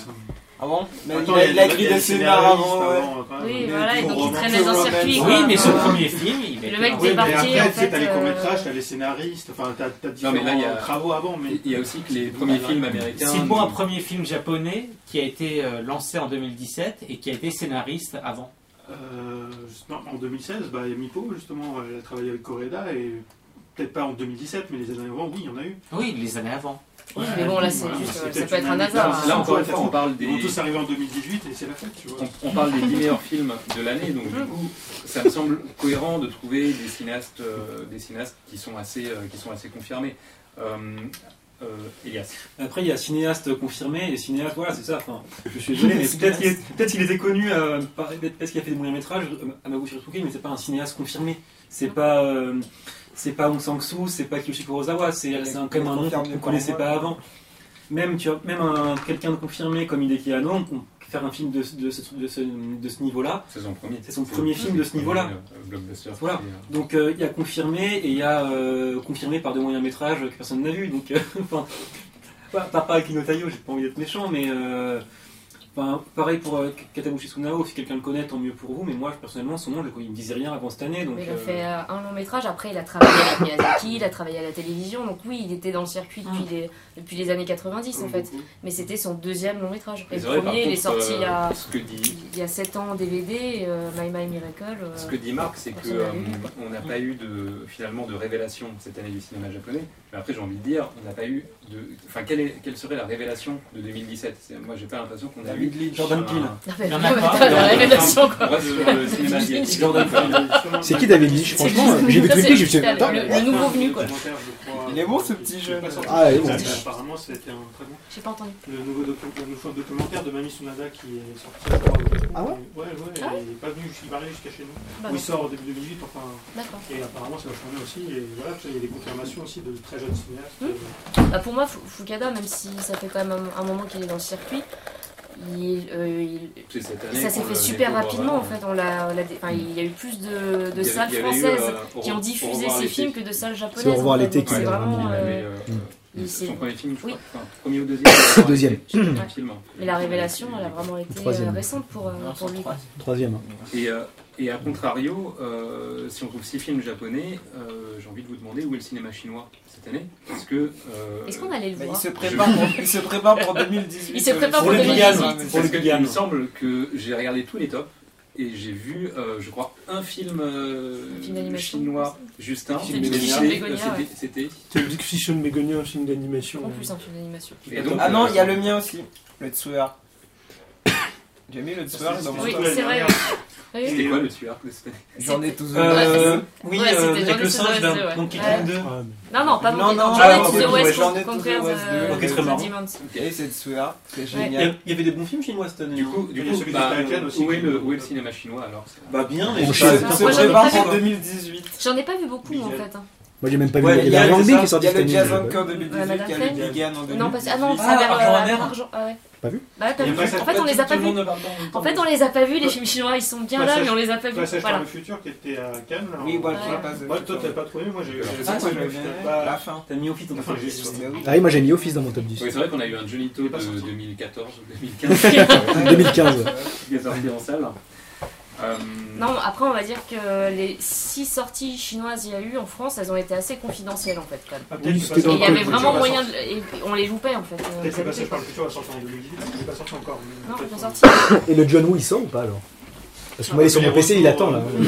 Ah bon Mais Attends, il a, il a il écrit des le scénariste avant, ouais. avant. Oui, voilà, et donc ils roman- traînent dans un circuit. Oui, mais son Euh, premier film, il Le mec lancé- Oui, mais après, en tu sais, t'as les fait, courts-métrages, euh, t'as les scénaristes, enfin, t'as t'as Non, différents mais là, il y a- travaux avant, mais... Il y a aussi que les premiers films américains. C'est pour un premier film japonais qui a été euh, lancé en 2017 et qui a été scénariste avant. Euh, non, en 2016, bah, il Mipo, justement, elle a travaillé avec Coreda, et peut-être pas en 2017, mais les années avant, oui, il y en a eu. Oui, les années avant. Oui, mais bon, là, c'est Voilà, juste, euh, ça peut-être peut être un hasard. Là, hein. encore une fois, on parle Ils vont des. tous arriver en 2018, et c'est la fête, tu vois. On, on parle des 10 meilleurs films de l'année, donc du coup, ça me semble cohérent de trouver des cinéastes, euh, des cinéastes qui sont assez, euh, qui sont assez confirmés. Euh, euh, Elias. Après, il y a cinéaste confirmé et cinéaste, voilà, c'est ça. Enfin, je suis désolé, mais peut-être qu'il est- peut-être qu'il était connu euh, par- parce qu'il a fait des moyens métrages, Amagu Shirotsuke, mais c'est pas un cinéaste confirmé. C'est pas, euh, c'est pas Hong Sang-soo, c'est pas Kiyoshi Kurosawa, c'est c'est un- quand même un nom qu'on ne connaissait pas avant. Même, tu vois, même un- quelqu'un de confirmé comme Hideki Anno, on- faire un film de, de ce, de ce- de ce niveau-là, C'est son premier. C'est son premier film de ce niveau-là. euh, blockbuster. Voilà. Euh, Donc euh, il y a confirmé et il y a euh, confirmé par des moyens métrages que personne n'a vu. Donc, euh, enfin, pas, pas, pas Akino Tayo, j'ai pas envie d'être méchant, mais euh, enfin, pareil pour euh, Katabushi Tsunao, si quelqu'un le connaît, tant mieux pour vous. Mais moi, personnellement, son nom, je- il me disait rien avant cette année. Donc, il a euh, fait euh, un long métrage, après il a travaillé avec Miyazaki, il a travaillé à la télévision, donc oui, il était dans le circuit depuis, les, depuis les années 90 en fait. Mais c'était son deuxième long métrage. Et le vrai, premier, il est sorti il y euh, a, ce que dit il y a 7 ans en DVD, euh, My My Miracle. euh, Ce que dit Marc, c'est que Personne n'a euh, pas eu de finalement de révélation cette année du cinéma japonais. Mais après, j'ai envie de dire, on n'a pas eu de. Enfin, quelle, est- quelle serait la révélation de 2017 C'est- Moi, j'ai pas l'impression qu'on a eu Ridley, Jordan Peele. Ah, mais Il y en a ouais, pas. t'as la révélation quoi. Jordan Peele. C'est qui David Lynch Franchement, j'ai vu Twin Peaks, je me suis dit, juste attends, le- nouveau venu, quoi. Il est bon ce petit jeune. Ah, il est bon. Apparemment, c'était un très bon. J'ai pas entendu. Le nouveau, docu- le nouveau documentaire de Mami Sunada qui est sorti. Ah ouais Ouais, ouais, Ah il est pas venu, il arriver jusqu'à chez nous. Bah, il sort en début 2008, enfin. D'accord. Et apparemment, ça va changer aussi. Et voilà, il y a des confirmations aussi de très jeunes cinéastes. Hmm. Bah, pour moi, Fu- Fukada, même si ça fait quand même un moment qu'il est dans le circuit, il, euh, il- année ça s'est fait super rapidement en vraiment. fait. On l'a, on l'a dé- enfin, il y a eu plus de, salles eu, françaises euh, qui ont diffusé ces films que de salles japonaises. C'est Au revoir en fait. l'été Donc qui c'est est vraiment. Il il s'est- son premier film, je Oui. crois. Enfin, premier ou deuxième. Deuxième. Film. Mais la révélation, elle a vraiment été Troisième. euh, récente pour, euh, pour lui. quoi. Troisième. hein. Et, euh, et à contrario, euh, si on trouve six films japonais, euh, j'ai envie de vous demander où est le cinéma chinois cette année Parce que. euh, Est-ce qu'on allait le Bah, il, voir se prépare pour, il se prépare pour 2018. Il se prépare pour Pour c'est- Parce le que Bigan. il me semble que j'ai regardé tous les tops et j'ai vu, euh, je crois, un film, euh, Un film d'animation. chinois, Justin. C'était c'était- Begonia, un film d'animation. En plus, un film d'animation. Ah non, euh, il y a le mien aussi. Le Tsuer. J'ai mis le dans mon Oui, la c'est vrai. C'était quoi le tueur de cette année J'en ai tous Euh, oui, Ouais, euh, c'était avec Johnny le singe Sins d'un ouais. Donkey Ouais. Kong 2. Ah, mais- Non, non, pas Non, ah, ok, ouais, West j'en ai tous West. Ok, très marrant. Demons. Et c'est Tsuer, c'est Il y, génial. il y avait des bons films chinois cette année. Du coup, du Il y a coup celui bah, de Taken aussi où, est le, où est le cinéma chinois alors Bah bien, mais je sais pas Moi, j'en ai pas vu. 2018. J'en ai pas vu beaucoup en fait. hein. Moi j'ai même pas vu. Ouais, Il y a- qui est sorti Il y a cette le année. Jazz je sais Anchor pas. 2018, Ouais, il y a le Madafé. Bigan en 2018. Non, parce... ah non, ça a l'air, Argent euh, Amer. Argent- ah ouais. Pas vu Bah, t'as vu. En fait, on les a pas vus. en fait, on les a pas vus, les films chinois, ils sont bien là, mais on les a pas vus. Passage par le futur qui était à Cannes. Oui, toi, t'as pas trouvé, moi j'ai. pas- la fin. T'as mis au fil ton. Ah oui, moi j'ai mis Office dans mon top 10. Oui, c'est vrai qu'on a eu un Il pas de sorti. 2014 ou 2015 2015. qui est sorti en salle. Euh, Non, après, on va dire que les six sorties chinoises qu'il y a eu en France, elles ont été assez confidentielles en fait. Quand même. Ah, Oui, dans il y avait vraiment moyen de. et on les loupait en fait. euh, Peut-être que loupait. par le futur va sortir en 2018, il n'est pas sorti encore. mais Non, peut-être ils que- ont sorti. Et le John Woo il sort ou pas alors? Parce que moi il est sur Ah, mon PC, il attend là. Il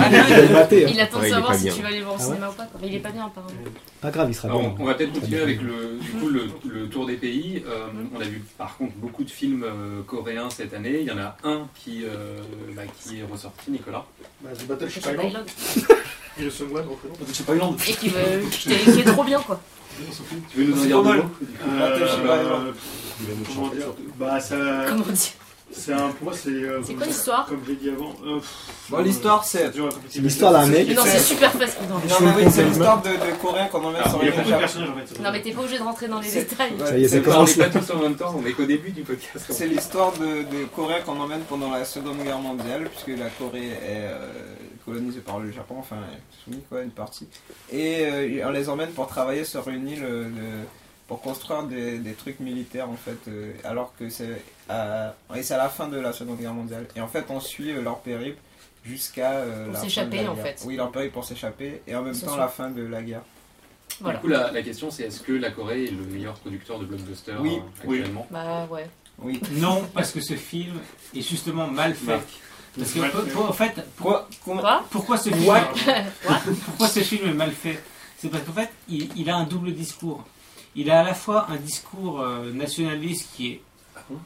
mater. hein. Il attend de savoir si tu vas aller voir au Ah cinéma ou pas. il est pas bien apparemment. Pas grave, il sera bien. on, va peut-être continuer avec le, le tour des pays. Euh, on a vu par contre beaucoup de films euh, coréens cette année. Il y en a un qui, euh, bah, qui est ressorti, Nicolas. Bah, The Battle Island Island. et le Sungwan représente. Et qui, est trop bien quoi. Tu veux nous en C'est dire deux mots? Bah, Island. Comment dire? Comment dire? C'est un. Pour moi, c'est. euh, C'est comme- quoi l'histoire Comme j'ai dit avant. euh, pff, Bon, l'histoire, c'est- c'est dur à compliquer. C'est l'histoire d'un mec. Non, c'est super facile. Non, Non, mais oui, c'est l'histoire de, de Coréens qu'on emmène Ah, sur Il y les a beaucoup de Japon. personnages en fait. Non, mais t'es pas obligé de rentrer dans les C'est- détails. Ouais, Ça y est, ça On commence n'est là. pas tous en même temps, on est qu'au début du podcast. C'est l'histoire de, de Coréens qu'on emmène pendant la Seconde Guerre mondiale, puisque la Corée est euh, colonisée par le Japon, enfin soumise quoi, une partie. Et euh, on les emmène pour travailler sur une île, euh, de- pour construire des, des trucs militaires en fait, euh, alors que c'est à, et c'est à la fin de la Seconde Guerre mondiale. Et en fait, on suit euh, leur périple jusqu'à euh, Pour la fin de s'échapper, la en guerre. fait. Oui, leur périple pour s'échapper, et en même temps sûr. la fin de la guerre. Voilà. Du coup, la, la question c'est est-ce que la Corée est le meilleur producteur de blockbusters Oui. euh, Oui. actuellement? Bah ouais. Oui. Non, parce que ce film est justement mal fait. Parce que, pour- pour- en fait, pour- Quoi Comment- Quoi? pourquoi ce film, pourquoi ce film est mal fait? C'est parce qu'en fait, il, il a un double discours. Il a à la fois un discours euh, nationaliste qui est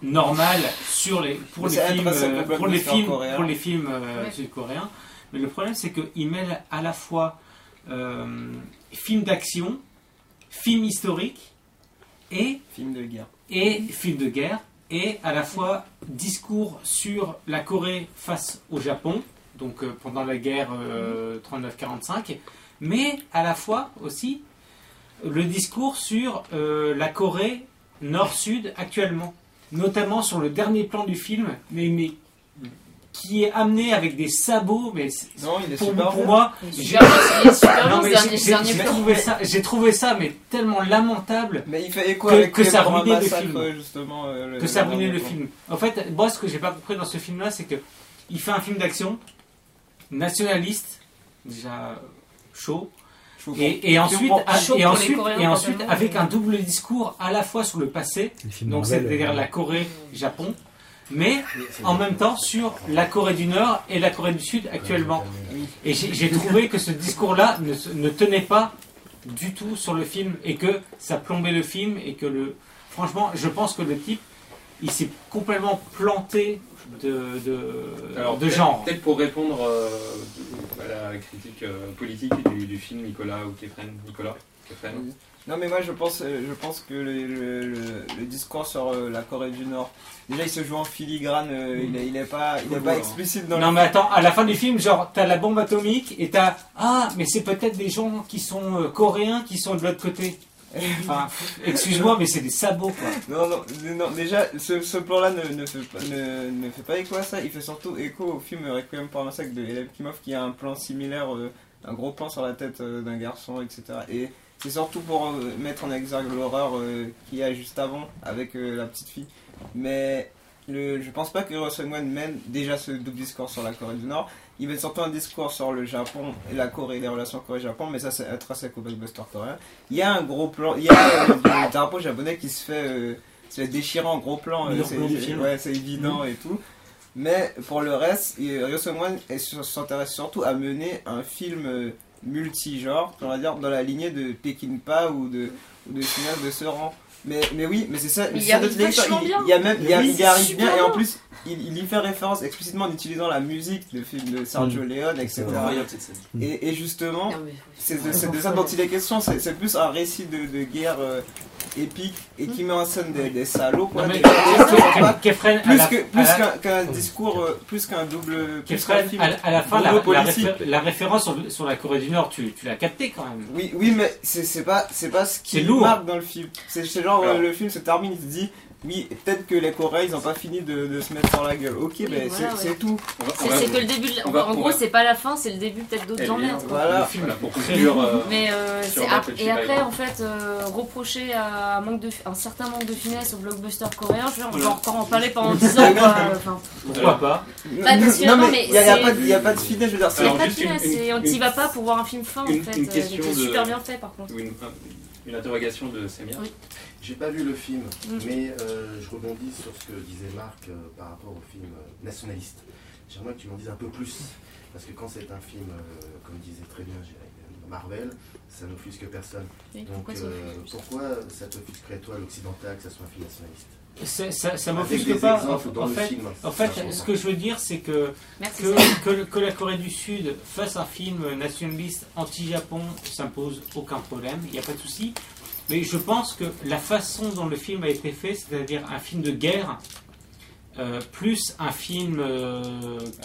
normal sur les pour les films euh, pour les films pour les films euh, Ouais. sud-coréens. Mais le problème, c'est qu'il mêle à la fois euh, film d'action, film historique et Film de guerre. et film de guerre, et à la fois discours sur la Corée face au Japon, donc euh, pendant la guerre euh, 39-45, mais à la fois aussi le discours sur euh, la Corée nord-sud actuellement, notamment sur le dernier plan du film, mais, mais qui est amené avec des sabots, mais c'est- Non, il est pour, super pour moi, j'ai- trouvé ça, j'ai trouvé ça mais tellement lamentable Mais il fait écho Que- avec que ça grands ruinait le film. justement. euh, que ça ruinait le film. En fait, moi, ce que j'ai pas compris dans ce film-là, c'est que il fait un film d'action nationaliste, déjà chaud. Et, et ensuite, et ensuite, et ensuite tellement, avec un double discours à la fois sur le passé, donc c'est-à-dire euh, la Corée, Japon, mais en même temps sur la Corée du Nord et la Corée du Sud actuellement. Et j'ai trouvé que ce discours-là ne, ne tenait pas du tout sur le film et que ça plombait le film et que le. Franchement, je pense que le type, il s'est complètement planté de, de, Alors, de peut-être- genre. Peut-être pour répondre euh, à la critique euh, politique du, du film, Nicolas ou Kefren. Nicolas Kefren. Non mais moi je pense, euh, je pense que le, le- le- le discours sur euh, la Corée du Nord, déjà il se joue en filigrane, euh, il, est, il est pas, il est pas explicite dans Non le mais attends, à la fin du film, genre t'as la bombe atomique et t'as ah mais c'est peut-être des gens qui sont euh, coréens qui sont de l'autre côté. Enfin, excuse-moi mais c'est des sabots quoi. Non, non, non, déjà, ce, plan-là ne, ne, ne, fait pas écho à ça, il fait surtout écho au film Requiem pour un massacre de Elem Kimov qui a un plan similaire, euh, un gros plan sur la tête euh, d'un garçon, etc. Et c'est surtout pour euh, mettre en exergue l'horreur qu'il y a juste avant avec la petite fille. Mais je pense pas que Russell mène déjà ce double discours sur la Corée du Nord. Il mène surtout un discours sur le Japon et la Corée, les relations Corée-Japon, mais ça c'est intrinsèque au blockbuster coréen. Il y a un gros plan, il y a euh, le drapeau japonais qui se fait, euh, se fait déchirer en gros plan, euh, c'est ouais, évident et tout. Mais pour le reste, il- Ryo Seung-wan est sur- s'intéresse surtout à mener un film euh, multigenre, on va dire, dans la lignée de Pekinpa ou de, ou de cinéastes de ce rang. Mais, mais oui, mais c'est ça. Mais c'est il y arrive Il- y a même, il y, a- Oui, il y arrive bien et en plus, il, il y fait référence explicitement en utilisant la musique de film de Sergio Mm. Leone, etc. Et, et justement, c'est de, ça dont il est question. C'est c'est plus un récit de, de guerre euh, épique et qui met en scène des, des salauds. Quoi, Non, mais des- plus la- qu'un discours, euh, plus qu'un double. Plus film à, à la fin, la, la politique. réfé- la référence sur, sur la Corée du Nord, tu, tu l'as capté quand même. Oui, oui, mais c'est c'est pas, c'est pas ce qui marque dans le film. C'est c'est genre, Alors. euh, le film se termine, il se dit, oui, peut-être que les Coréens, ils ont pas fini de, de se mettre sur la gueule. Ok, Oui, mais voilà, c'est ouais. c'est tout. C'est c'est que le début. de- on va- en gros, c'est pas la fin, c'est le début peut-être d'autres emmerdes. Voilà. le film, voilà, pour conclure. euh, Mais euh, c'est ap- et après en fait euh, reprocher à un, manque de, un certain manque de finesse au blockbuster coréen, je veux dire, on encore en parler pendant 10 ans. Pourquoi pas Bah, non, non, mais il y a, c'est- pas, de- y a pas de finesse, je veux dire. il y a pas de finesse et on t'y va pas pour voir un film fin une- en fait. de- super bien fait par contre. une interrogation de Samir. J'ai pas vu le film, Mm. mais euh, je rebondis sur ce que disait Marc euh, par rapport au film euh, nationaliste. J'aimerais que tu m'en dises un peu plus, parce que quand c'est un film, euh, comme disait très bien Marvel, ça n'offusque personne. Oui, Donc pourquoi euh, pourquoi ça t'offusquerait toi l'occidental que ça soit un film nationaliste? Ça, m'offusque pas. En fait, film, en fait ce que je veux dire, c'est que, que la Corée du Sud fasse un film nationaliste anti-Japon, ça ne pose aucun problème, il n'y a pas de souci. Mais je pense que la façon dont le film a été fait, c'est-à-dire un film de guerre, euh, plus un film euh,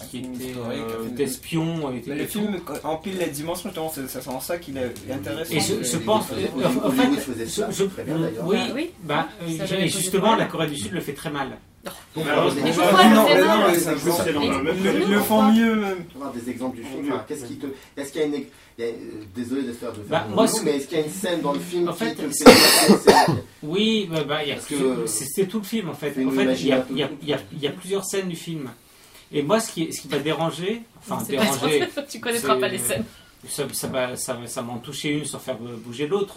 qui film était euh, de- d'espion, le tout. film empile les dimensions, justement, c'est c'est en ça qu'il est intéressant. Et je, pense, en fait, faisait je- ça, je- très bien, d'ailleurs. oui, oui. bah, euh, justement, la Corée du Sud le fait très mal. Ils le- font mieux même. avoir des exemples du film. Qu'est-ce qui te, est-ce qu'il y a une, il y a- euh, désolé de faire de faire Bah, mais est-ce qu'il y a une scène dans le film En qui fait, Oui, bah, bah, que- c'est tout le film en fait. En fait, il y, a, plusieurs scènes du film. Et moi, ce qui, ce qui m'a dérangé, enfin dérangé, tu connaîtras pas les scènes. ça, ça, m'a- ça, m'a- ça m'en touché une sans faire bouger l'autre,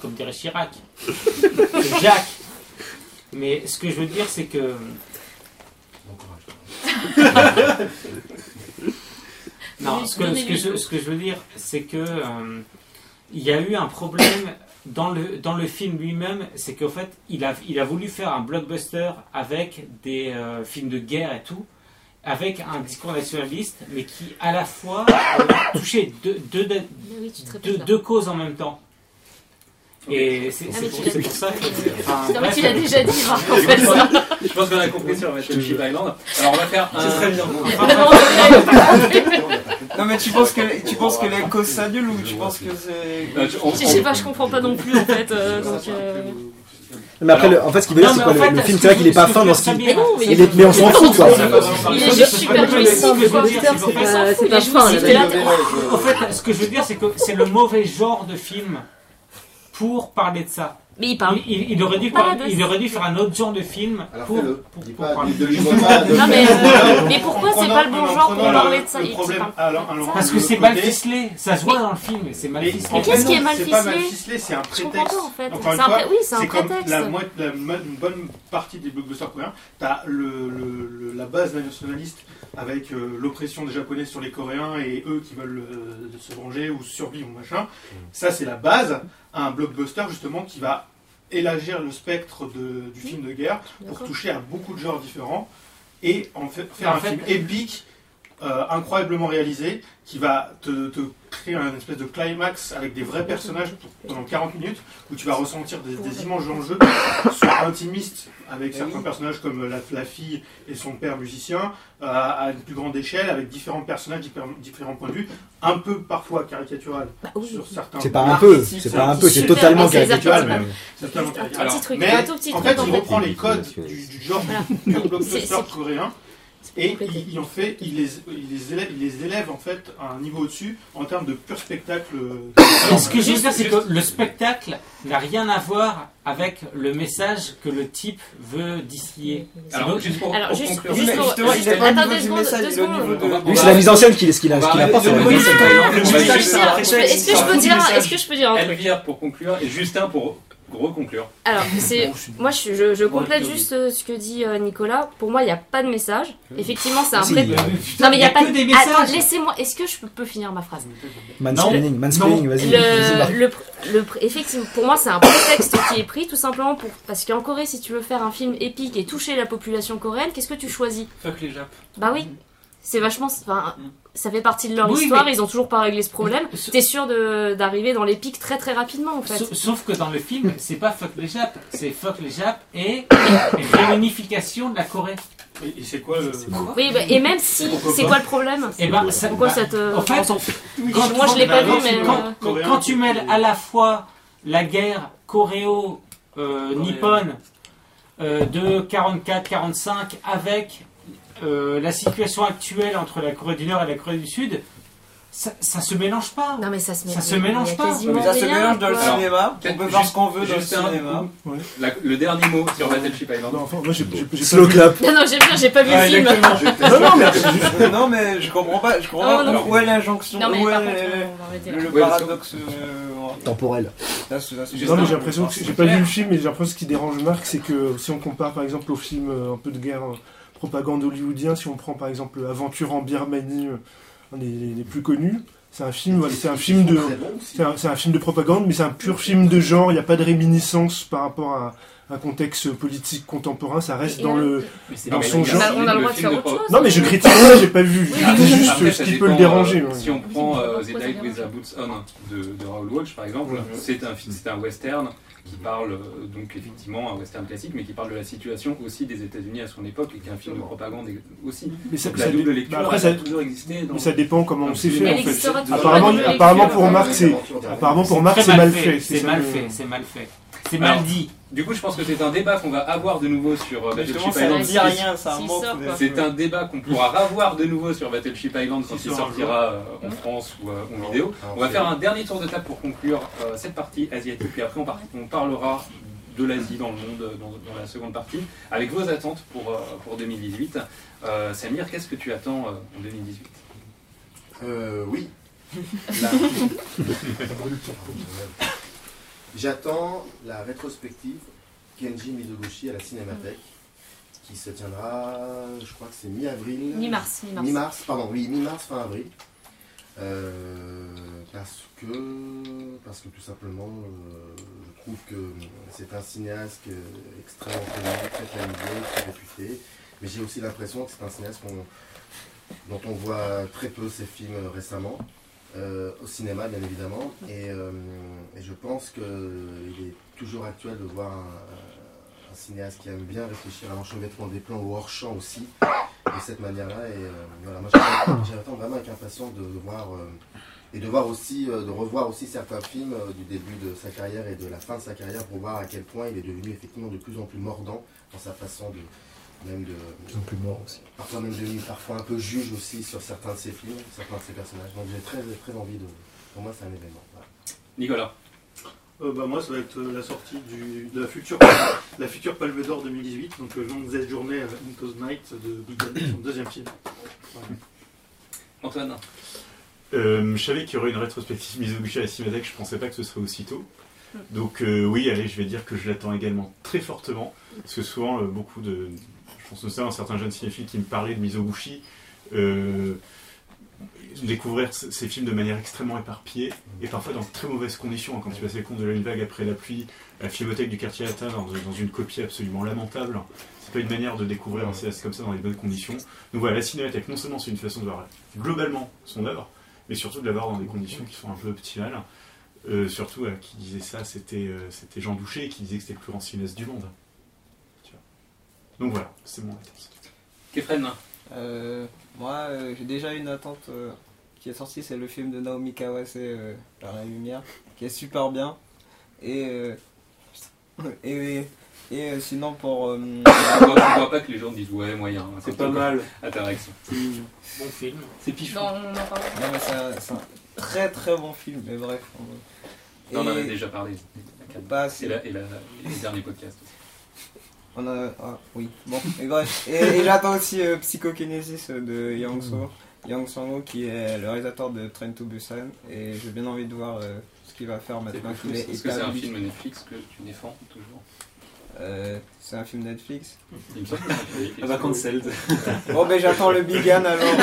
comme dirait Chirac. Jacques. Mais ce que je veux dire, c'est que Bon courage. Non, ce que, ce, que je, ce que je veux dire, c'est que euh, il y a eu un problème dans le, dans le film lui-même, c'est qu'en fait, il a, il a voulu faire un blockbuster avec des euh, films de guerre et tout, avec un discours nationaliste, mais qui à la fois euh, touchait deux, deux, deux, oui, deux causes en même temps. Et c'est Ah, c'est pour, ça que. enfin, Non, mais tu l'as déjà dit, Marc, en fait. ça. Je pense qu'on a compris sur Battleship Island. Alors on va faire un. très bien. Non mais tu penses que tu penses que les causes s'annulent ou tu penses que c'est on- Je sais pas, je comprends pas non plus en fait. euh, donc, euh, Mais après, le- en fait, ce qu'il veut dire, c'est quoi en le, fait, film, ce c'est vrai qu'il est pas fin dans ce qu'il. Mais non, mais il est- mais on s'en fout, quoi. Il est juste super jouissif, c'est fait, pas fin, En fait, ce que je veux dire, c'est que c'est le mauvais genre de film pour parler de ça. Mais il parle. Il, il- il aurait dû Pas par- de- il aurait dû faire un autre genre de film Alors pour, parler de de l'humour. Non mais, euh, mais pourquoi c'est pas le bon en genre pour parler le- de ça problème Parce que c'est mal ficelé, ça se voit dans le film, mais c'est mal ficelé. Mais qu'est-ce qui est mal C'est pas mal ficelé ficelé, c'est un prétexte. en fait. Encore une C'est un fois, pré- Oui, c'est un prétexte. la, une bonne partie des blockbusters coréens. T'as le, le- le- la base nationaliste avec euh, l'oppression des Japonais sur les Coréens et eux qui veulent euh, se venger ou survivre ou machin. Ça, c'est la base un blockbuster justement qui va élargir le spectre de- du film de guerre pour toucher à beaucoup de genres différents et en fait, faire En un fait- film épique, euh, incroyablement réalisé, qui va te, te créer un espèce de climax avec des vrais personnages pendant 40 minutes, où tu vas ressentir des, des immenses enjeux, soit intimistes avec certains personnages comme la, la fille et son père musicien, euh, à une plus grande échelle, avec différents personnages, différents, différents points de vue, un peu parfois caricatural Bah oui. sur certains. C'est pas un peu, c'est pas un peu, c'est totalement caricatural. même. c'est totalement Un tout caricatural. petit truc, Mais un tout petit en truc, fait, en il reprend les codes du, du genre pur blockbuster coréen et il, il en fait, il les, il les élève, il les élève en fait à un niveau au-dessus en termes de pur spectacle. Et ce que je veux dire, c'est que le spectacle n'a rien à voir avec le message que le type veut distiller? Alors, juste pour, Alors, pour juste- conclure. juste pour- justement, il juste- est pas au attends niveau deux du secondes, message, il est au niveau de- Oui, c'est la mise en scène qu'il apporte. est-ce que je peux dire un truc? Elvire pour conclure et Justin pour reconclure. Alors, c'est moi, je, je, je complète juste euh, ce que dit euh, Nicolas. Pour moi, il n'y a pas de message. Effectivement, c'est un Si, vrai. il y a- Non, mais il y a pas que des Attends, messages. laissez-moi. Est-ce que je peux, peux finir ma phrase? Mansplaining, mansplaining, vas-y. vas-y, Marc. le, le, le- effectivement, pour moi, c'est un prétexte qui est pris tout simplement pour parce qu'en Corée, si tu veux faire un film épique et toucher la population coréenne, qu'est-ce que tu choisis? Fuck les Japs. Bah oui, c'est vachement. Enfin, ça fait partie de leur Oui, histoire. mais- Ils ont toujours pas réglé ce problème. Sauf- T'es sûr de- d'arriver dans l'épique très très rapidement en fait. Sauf- Sauf que dans le film, c'est pas fuck les Japs, c'est fuck les Japs et réunification de la Corée. Et, et c'est quoi le. Oui, bah, et même si, c'est quoi le problème Et ben, ça- Pourquoi bah, ça te. en fait, quand- Moi, je l'ai pas vu, mais. quand, euh, quand- tu mêles à la fois la guerre coréo-nippone euh, de 44-45 avec euh, la situation actuelle entre la Corée du Nord et la Corée du Sud, ça, ça se mélange pas. Non, mais ça se, Ça mélange- se mélange pas. Mais ça se mélange dans le quoi. Alors, cinéma, on peut juste- ce qu'on veut dans le un cinéma. Ouais. La- le dernier mot sur Battleship Island. Non, enfin, moi j'ai j'ai- j'ai pas Slow clap. Non, non, j'aime bien, j'ai pas vu Ah, le film. Non, non, mais c'est juste- Non, mais je comprends pas, je comprends Oh, pas où est l'injonction, où est le, paradoxe. euh, Temporel. là, c'est- là, c'est- Juste Non, mais j'ai l'impression que j'ai pas vu le film, mais j'ai l'impression que ce qui dérange Marc, c'est que si on compare par exemple au film euh, un peu de guerre euh, propagande hollywoodien, si on prend par exemple Aventure en Birmanie, euh, un des les, les plus connus, c'est un film, voilà, c'est un film de, c'est un, c'est un film de propagande, mais c'est un pur film de genre. Il n'y a pas de réminiscence par rapport à un contexte politique contemporain. Ça reste Et dans le. Dans son genre. On a le droit de film faire autre pro- chose. Non, mais je critique pas, j'ai pas vu. Je dis juste Après, ce qui peut le déranger. euh. Si on prend euh, The Night with the Boots On de, de Raoul Walsh par exemple, c'est un, film- c'est un western qui parle, euh, donc effectivement un western classique, mais qui parle de la situation aussi des États-Unis à son époque et qui est un film de propagande aussi. Mais ça, Donc ça la double lecture bah, après, ça, a toujours existé. Dans... mais ça dépend comment on s'est fait en fait. Apparemment, pour Marc, c'est apparemment pour Marc, Très c'est mal fait. C'est ça mal le- fait, c'est mal fait. C'est mal dit. Du coup, je pense que c'est un débat qu'on va avoir de nouveau sur euh, Justement, Battleship ça Island. ne dit rien, ça S'il remonte. sort, des- quoi. C'est un débat qu'on pourra revoir de nouveau sur Battleship Island quand il sort un sortira euh, en France ou euh, en vidéo. On va faire un dernier tour de table pour conclure euh, cette partie asiatique, puis après on, par- on parlera de l'Asie dans le monde euh, dans, dans la seconde partie, avec vos attentes pour, euh, pour 2018. Euh, Samir, qu'est-ce que tu attends euh, en 2018 Euh, oui. Là, J'attends la rétrospective Kenji Mizoguchi à la Cinémathèque, qui se tiendra, je crois que c'est mi-avril. Mi-mars, mi-mars. Mi-mars, pardon, oui, mi-mars, fin avril. Euh, parce que, parce que tout simplement, euh, je trouve que c'est un cinéaste extrêmement connu, très familier, très réputé. Mais j'ai aussi l'impression que c'est un cinéaste dont on voit très peu ses films récemment, euh, au cinéma bien évidemment. Et, euh, je pense qu'il est toujours actuel de voir un, cinéaste qui aime bien réfléchir à l'enchevêtrement des plans ou hors champ aussi, de cette manière-là. Et euh, voilà, moi j'attends- vraiment avec impatience de, de voir. et de voir aussi, de revoir aussi certains films du début de sa carrière et de la fin de sa carrière pour voir à quel point il est devenu effectivement de plus en plus mordant dans sa façon de même de Ils sont plus morts aussi. parfois même devenu parfois un peu juge aussi sur certains de ses films, certains de ses personnages. Donc j'ai très très envie de. Pour moi c'est un événement. Voilà. Nicolas. Euh, bah, moi, ça va être euh, la sortie du, de la future, la future Palme d'Or 2018, donc euh, Longue Z Journée Into the Night de Big son deuxième film. Voilà. Antoine. Euh, je savais qu'il y aurait une rétrospective Mizoguchi à la Cinémathèque, je pensais pas que ce serait aussitôt. Donc euh, oui, allez, je vais dire que je l'attends également très fortement, parce que souvent, euh, beaucoup de... Pense notamment à certains jeunes cinéphiles qui me parlaient de Mizoguchi, euh, découvrir ces films de manière extrêmement éparpillée et parfois dans de très mauvaises conditions. Quand tu passais le compte de la une vague après la pluie, la filmothèque du quartier latin dans, une copie absolument lamentable, c'est pas une manière de découvrir un cinéaste comme ça dans les bonnes conditions. Donc voilà, la cinémathèque, non seulement c'est une façon de voir globalement son œuvre, mais surtout de la voir dans des conditions qui sont un peu optimales. Euh, surtout, euh, qui disait ça, c'était Jean Douché qui disait que c'était le plus grand cinéaste du monde. Tu. Donc voilà, c'est mon réponse. Kefren, Euh, moi, euh, j'ai déjà une attente euh, qui est sortie, c'est le film de Naomi Kawase, euh, Par la lumière, qui est super bien. Et, euh, et, et euh, sinon pour... euh, je vois, pas que les gens disent ouais, moyen. C'est pas mal. À ta réaction. Bon film. C'est pichou. Non, on en parle. non, mais c'est un, c'est un très très bon film, mais bref. on- Non, on en a déjà parlé. Bah, Et, la, et, la, et les derniers podcasts aussi. On a. Ah, oui, bon, et bref. Et, et j'attends aussi euh, Psychokinesis de Yang So. Yang Sang-ho qui est le réalisateur de Train to Busan. Et j'ai bien envie de voir euh, ce qu'il va faire maintenant qu'il est Est-ce que c'est un film Netflix que tu défends toujours Euh, c'est un film Netflix. Il me semble que c'est un film Netflix. Elle va cancelled. Bon, ben j'attends le Big Gun alors.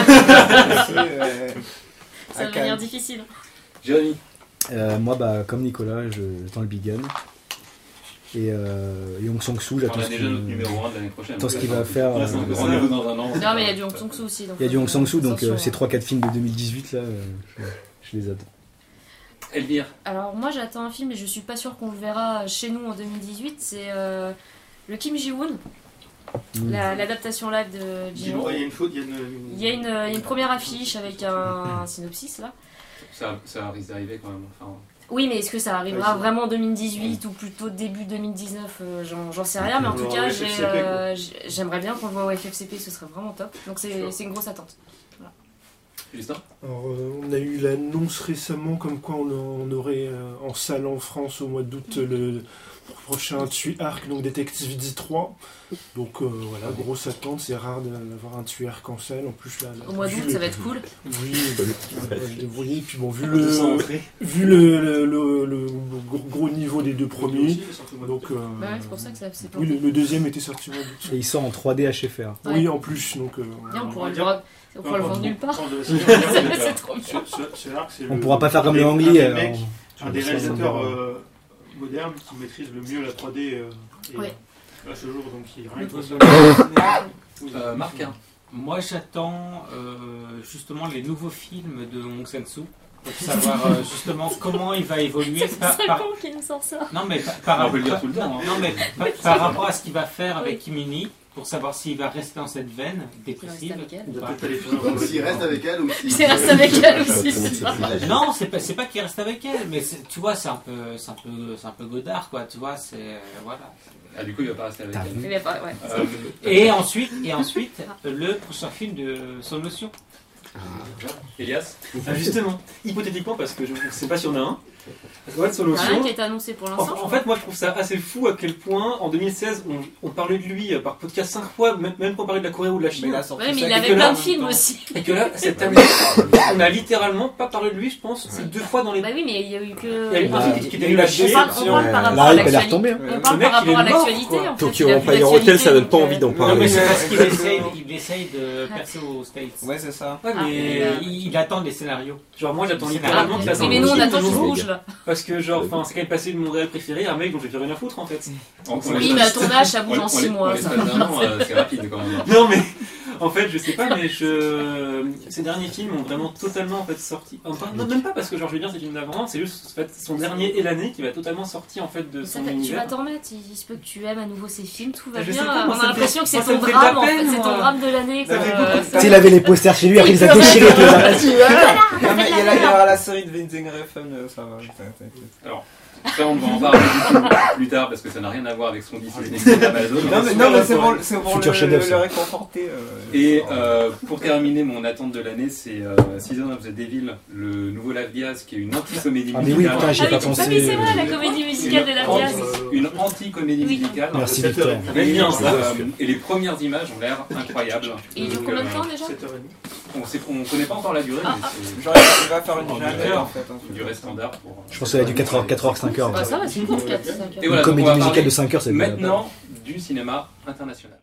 Euh, Ça va devenir difficile. Jérémy, Euh, moi, bah, comme Nicolas, je- j'attends le Big Gun. Et euh, Yong Song-soo, j'attends on a ce déjà qu'il- notre numéro 1 de l'année prochaine. Attends ce qu'il va faire, Ouais, c'est un euh, rendez-vous dans un an. Non, mais il y a du Hong Song-soo aussi. donc Il y a du Hong faire Sang-soo, donc euh, ces hein. 3-4 films de 2018, là, euh, je, je les attends. Elvire, Alors moi j'attends un film et je suis pas sûre qu'on le verra chez nous en 2018. C'est euh, le Kim Ji-woon, Mm. la- l'adaptation live de Jin-ho. il y a une faute, il y a une. Il y a une, il y a une première affiche avec un, synopsis là. ça, ça risque d'arriver quand même. Enfin, Oui, mais est-ce que ça arrivera vraiment en 2018 ou plutôt début 2019 euh, J'en sais rien, mais en tout cas euh, j'ai- j'aimerais bien qu'on le voit au FFCP, ce serait vraiment top. Donc c'est une grosse attente. Justin? Alors, euh, on a eu l'annonce récemment comme quoi on, on aurait euh, en salle en France au mois d'août le prochain Tui Arc, donc Detective D3. Donc euh, voilà, grosse attente, c'est rare de- d'avoir un Tui Arc en salle. En plus, là, Au mois d'août, ça va être cool. Oui, euh, vous voyez, puis bon, vu le, vu le, le, le- le gros, niveau des deux premiers, donc euh, Bah ouais, c'est pour ça que ça c'est pas. oui, le, le deuxième était sorti au mois d'août. Et il sort en 3D HFR. Ouais. Oui, en plus, donc euh, on on pourra le dire- voir- on pourra le vendre nulle part. On pourra pas faire comme le les Anglais. Un, euh, des réalisateurs euh, qui maîtrise le mieux la 3D. euh, et, Ouais. À ce jour, donc il rien Le que euh, Marc, hein. Moi, j'attends euh, justement les nouveaux films de Hong Sang-soo pour savoir euh, justement comment il va évoluer C'est par, très par- con qu'il nous sort ça. non mais par, par On peut le dire rapport tout le temps. hein. non mais par, par rapport à ce qu'il va faire avec Kimini pour savoir s'il va rester dans cette veine dépressive ou un- S'il reste avec elle ou si. C'est reste avec elle aussi, c'est ça. Non, c'est pas, c'est pas qu'il reste avec elle, mais tu vois, c'est un peu, c'est un peu, c'est un peu Godard, quoi. Tu vois, c'est euh, voilà. Ah, du coup, il va pas rester avec elle. Euh, Et ensuite, et ensuite, le prochain film de Sans Notion. Elias Ah, justement, hypothétiquement, parce que je ne sais pas si on a un. Ouais, sur Il n'y a rien Notion. qui a été annoncé pour En, l'instant. en fait, moi je trouve ça assez fou à quel point en 2016 on, on parlait de lui euh, par podcast 5 fois, même, même quand on parlait de la Corée ou de la Chine. Ouais, mais il avait plein de films aussi. Et que là, cette année, on a littéralement pas parlé de lui, je pense, c'est deux fois dans les. Bah oui, mais il y a eu que. Il y a eu un Bah, film qui, était la chier. On parle, par rapport à La hype, elle est l'actualité. retombée. hein. On Le parle par est rapport à l'actualité. Tokyo Empire Hotel, ça donne pas envie d'en Non, parler. mais c'est Ouais. parce qu'il essaye, il essaye de percer aux States. Ouais, c'est ça. Ouais, mais et, euh, Il, il attend des scénarios. genre moi j'attends Ah, littéralement oui, un mais nous on attend qu'il bouge là. Parce que genre, enfin, c'est quand même passé de mon réel préféré à un mec dont j'ai plus rien à foutre en fait. Oui, mais à ton âge, ça bouge en on 6 les- mois. ça. euh, c'est rapide quand même. Non mais en fait je sais pas mais je ces derniers films ont vraiment totalement en fait sorti enfin non même pas parce que genre je veux dire ces films d'avant c'est juste en fait son dernier et l'année qui va totalement sorti en fait de Ça son fait- tu vas univers t'en mettre, il se peut que tu aimes à nouveau ces films, tout va Je bien. sais pas, moi, on a l'impression que c'est ton drame, en fait, c'est ton drame de l'année. Ça quoi. fait beaucoup de Tu sais, il avait les posters chez lui, après il les a déchirés. il les a rabattus. Non, mais il y a la- série de Vincent Refn, euh, ça va. t'inquiète. Ça, on va en parler plus tard parce que ça n'a rien à voir avec son Disney Amazon. Non, mais, non, mais c'est pour, c'est pour le, le ça. réconforter. euh, Et euh, pour terminer, mon attente de l'année, c'est euh, Season of the Devil, le nouveau Lave Diaz, qui est une anti-comédie Ah, mais oui, musicale. putain, j'y ai Ah pas pensé. ah oui, c'est vrai, la comédie musicale de la Une Diaz. Une anti-comédie Oui. musicale. Merci Victor. Et, euh, et les premières images ont l'air incroyables. Et il dure combien de temps déjà? 7h30. On sait, on connaît pas encore la durée, mais c'est Genre, il va faire une Oh, d'accord. en fait. hein. une durée standard pour. Je pense que ça va du 4h, 4h, 5h. Bah, ça va, c'est une course 4 Et Une voilà, donc on comédie va musicale de 5h, c'est Maintenant, du cinéma international.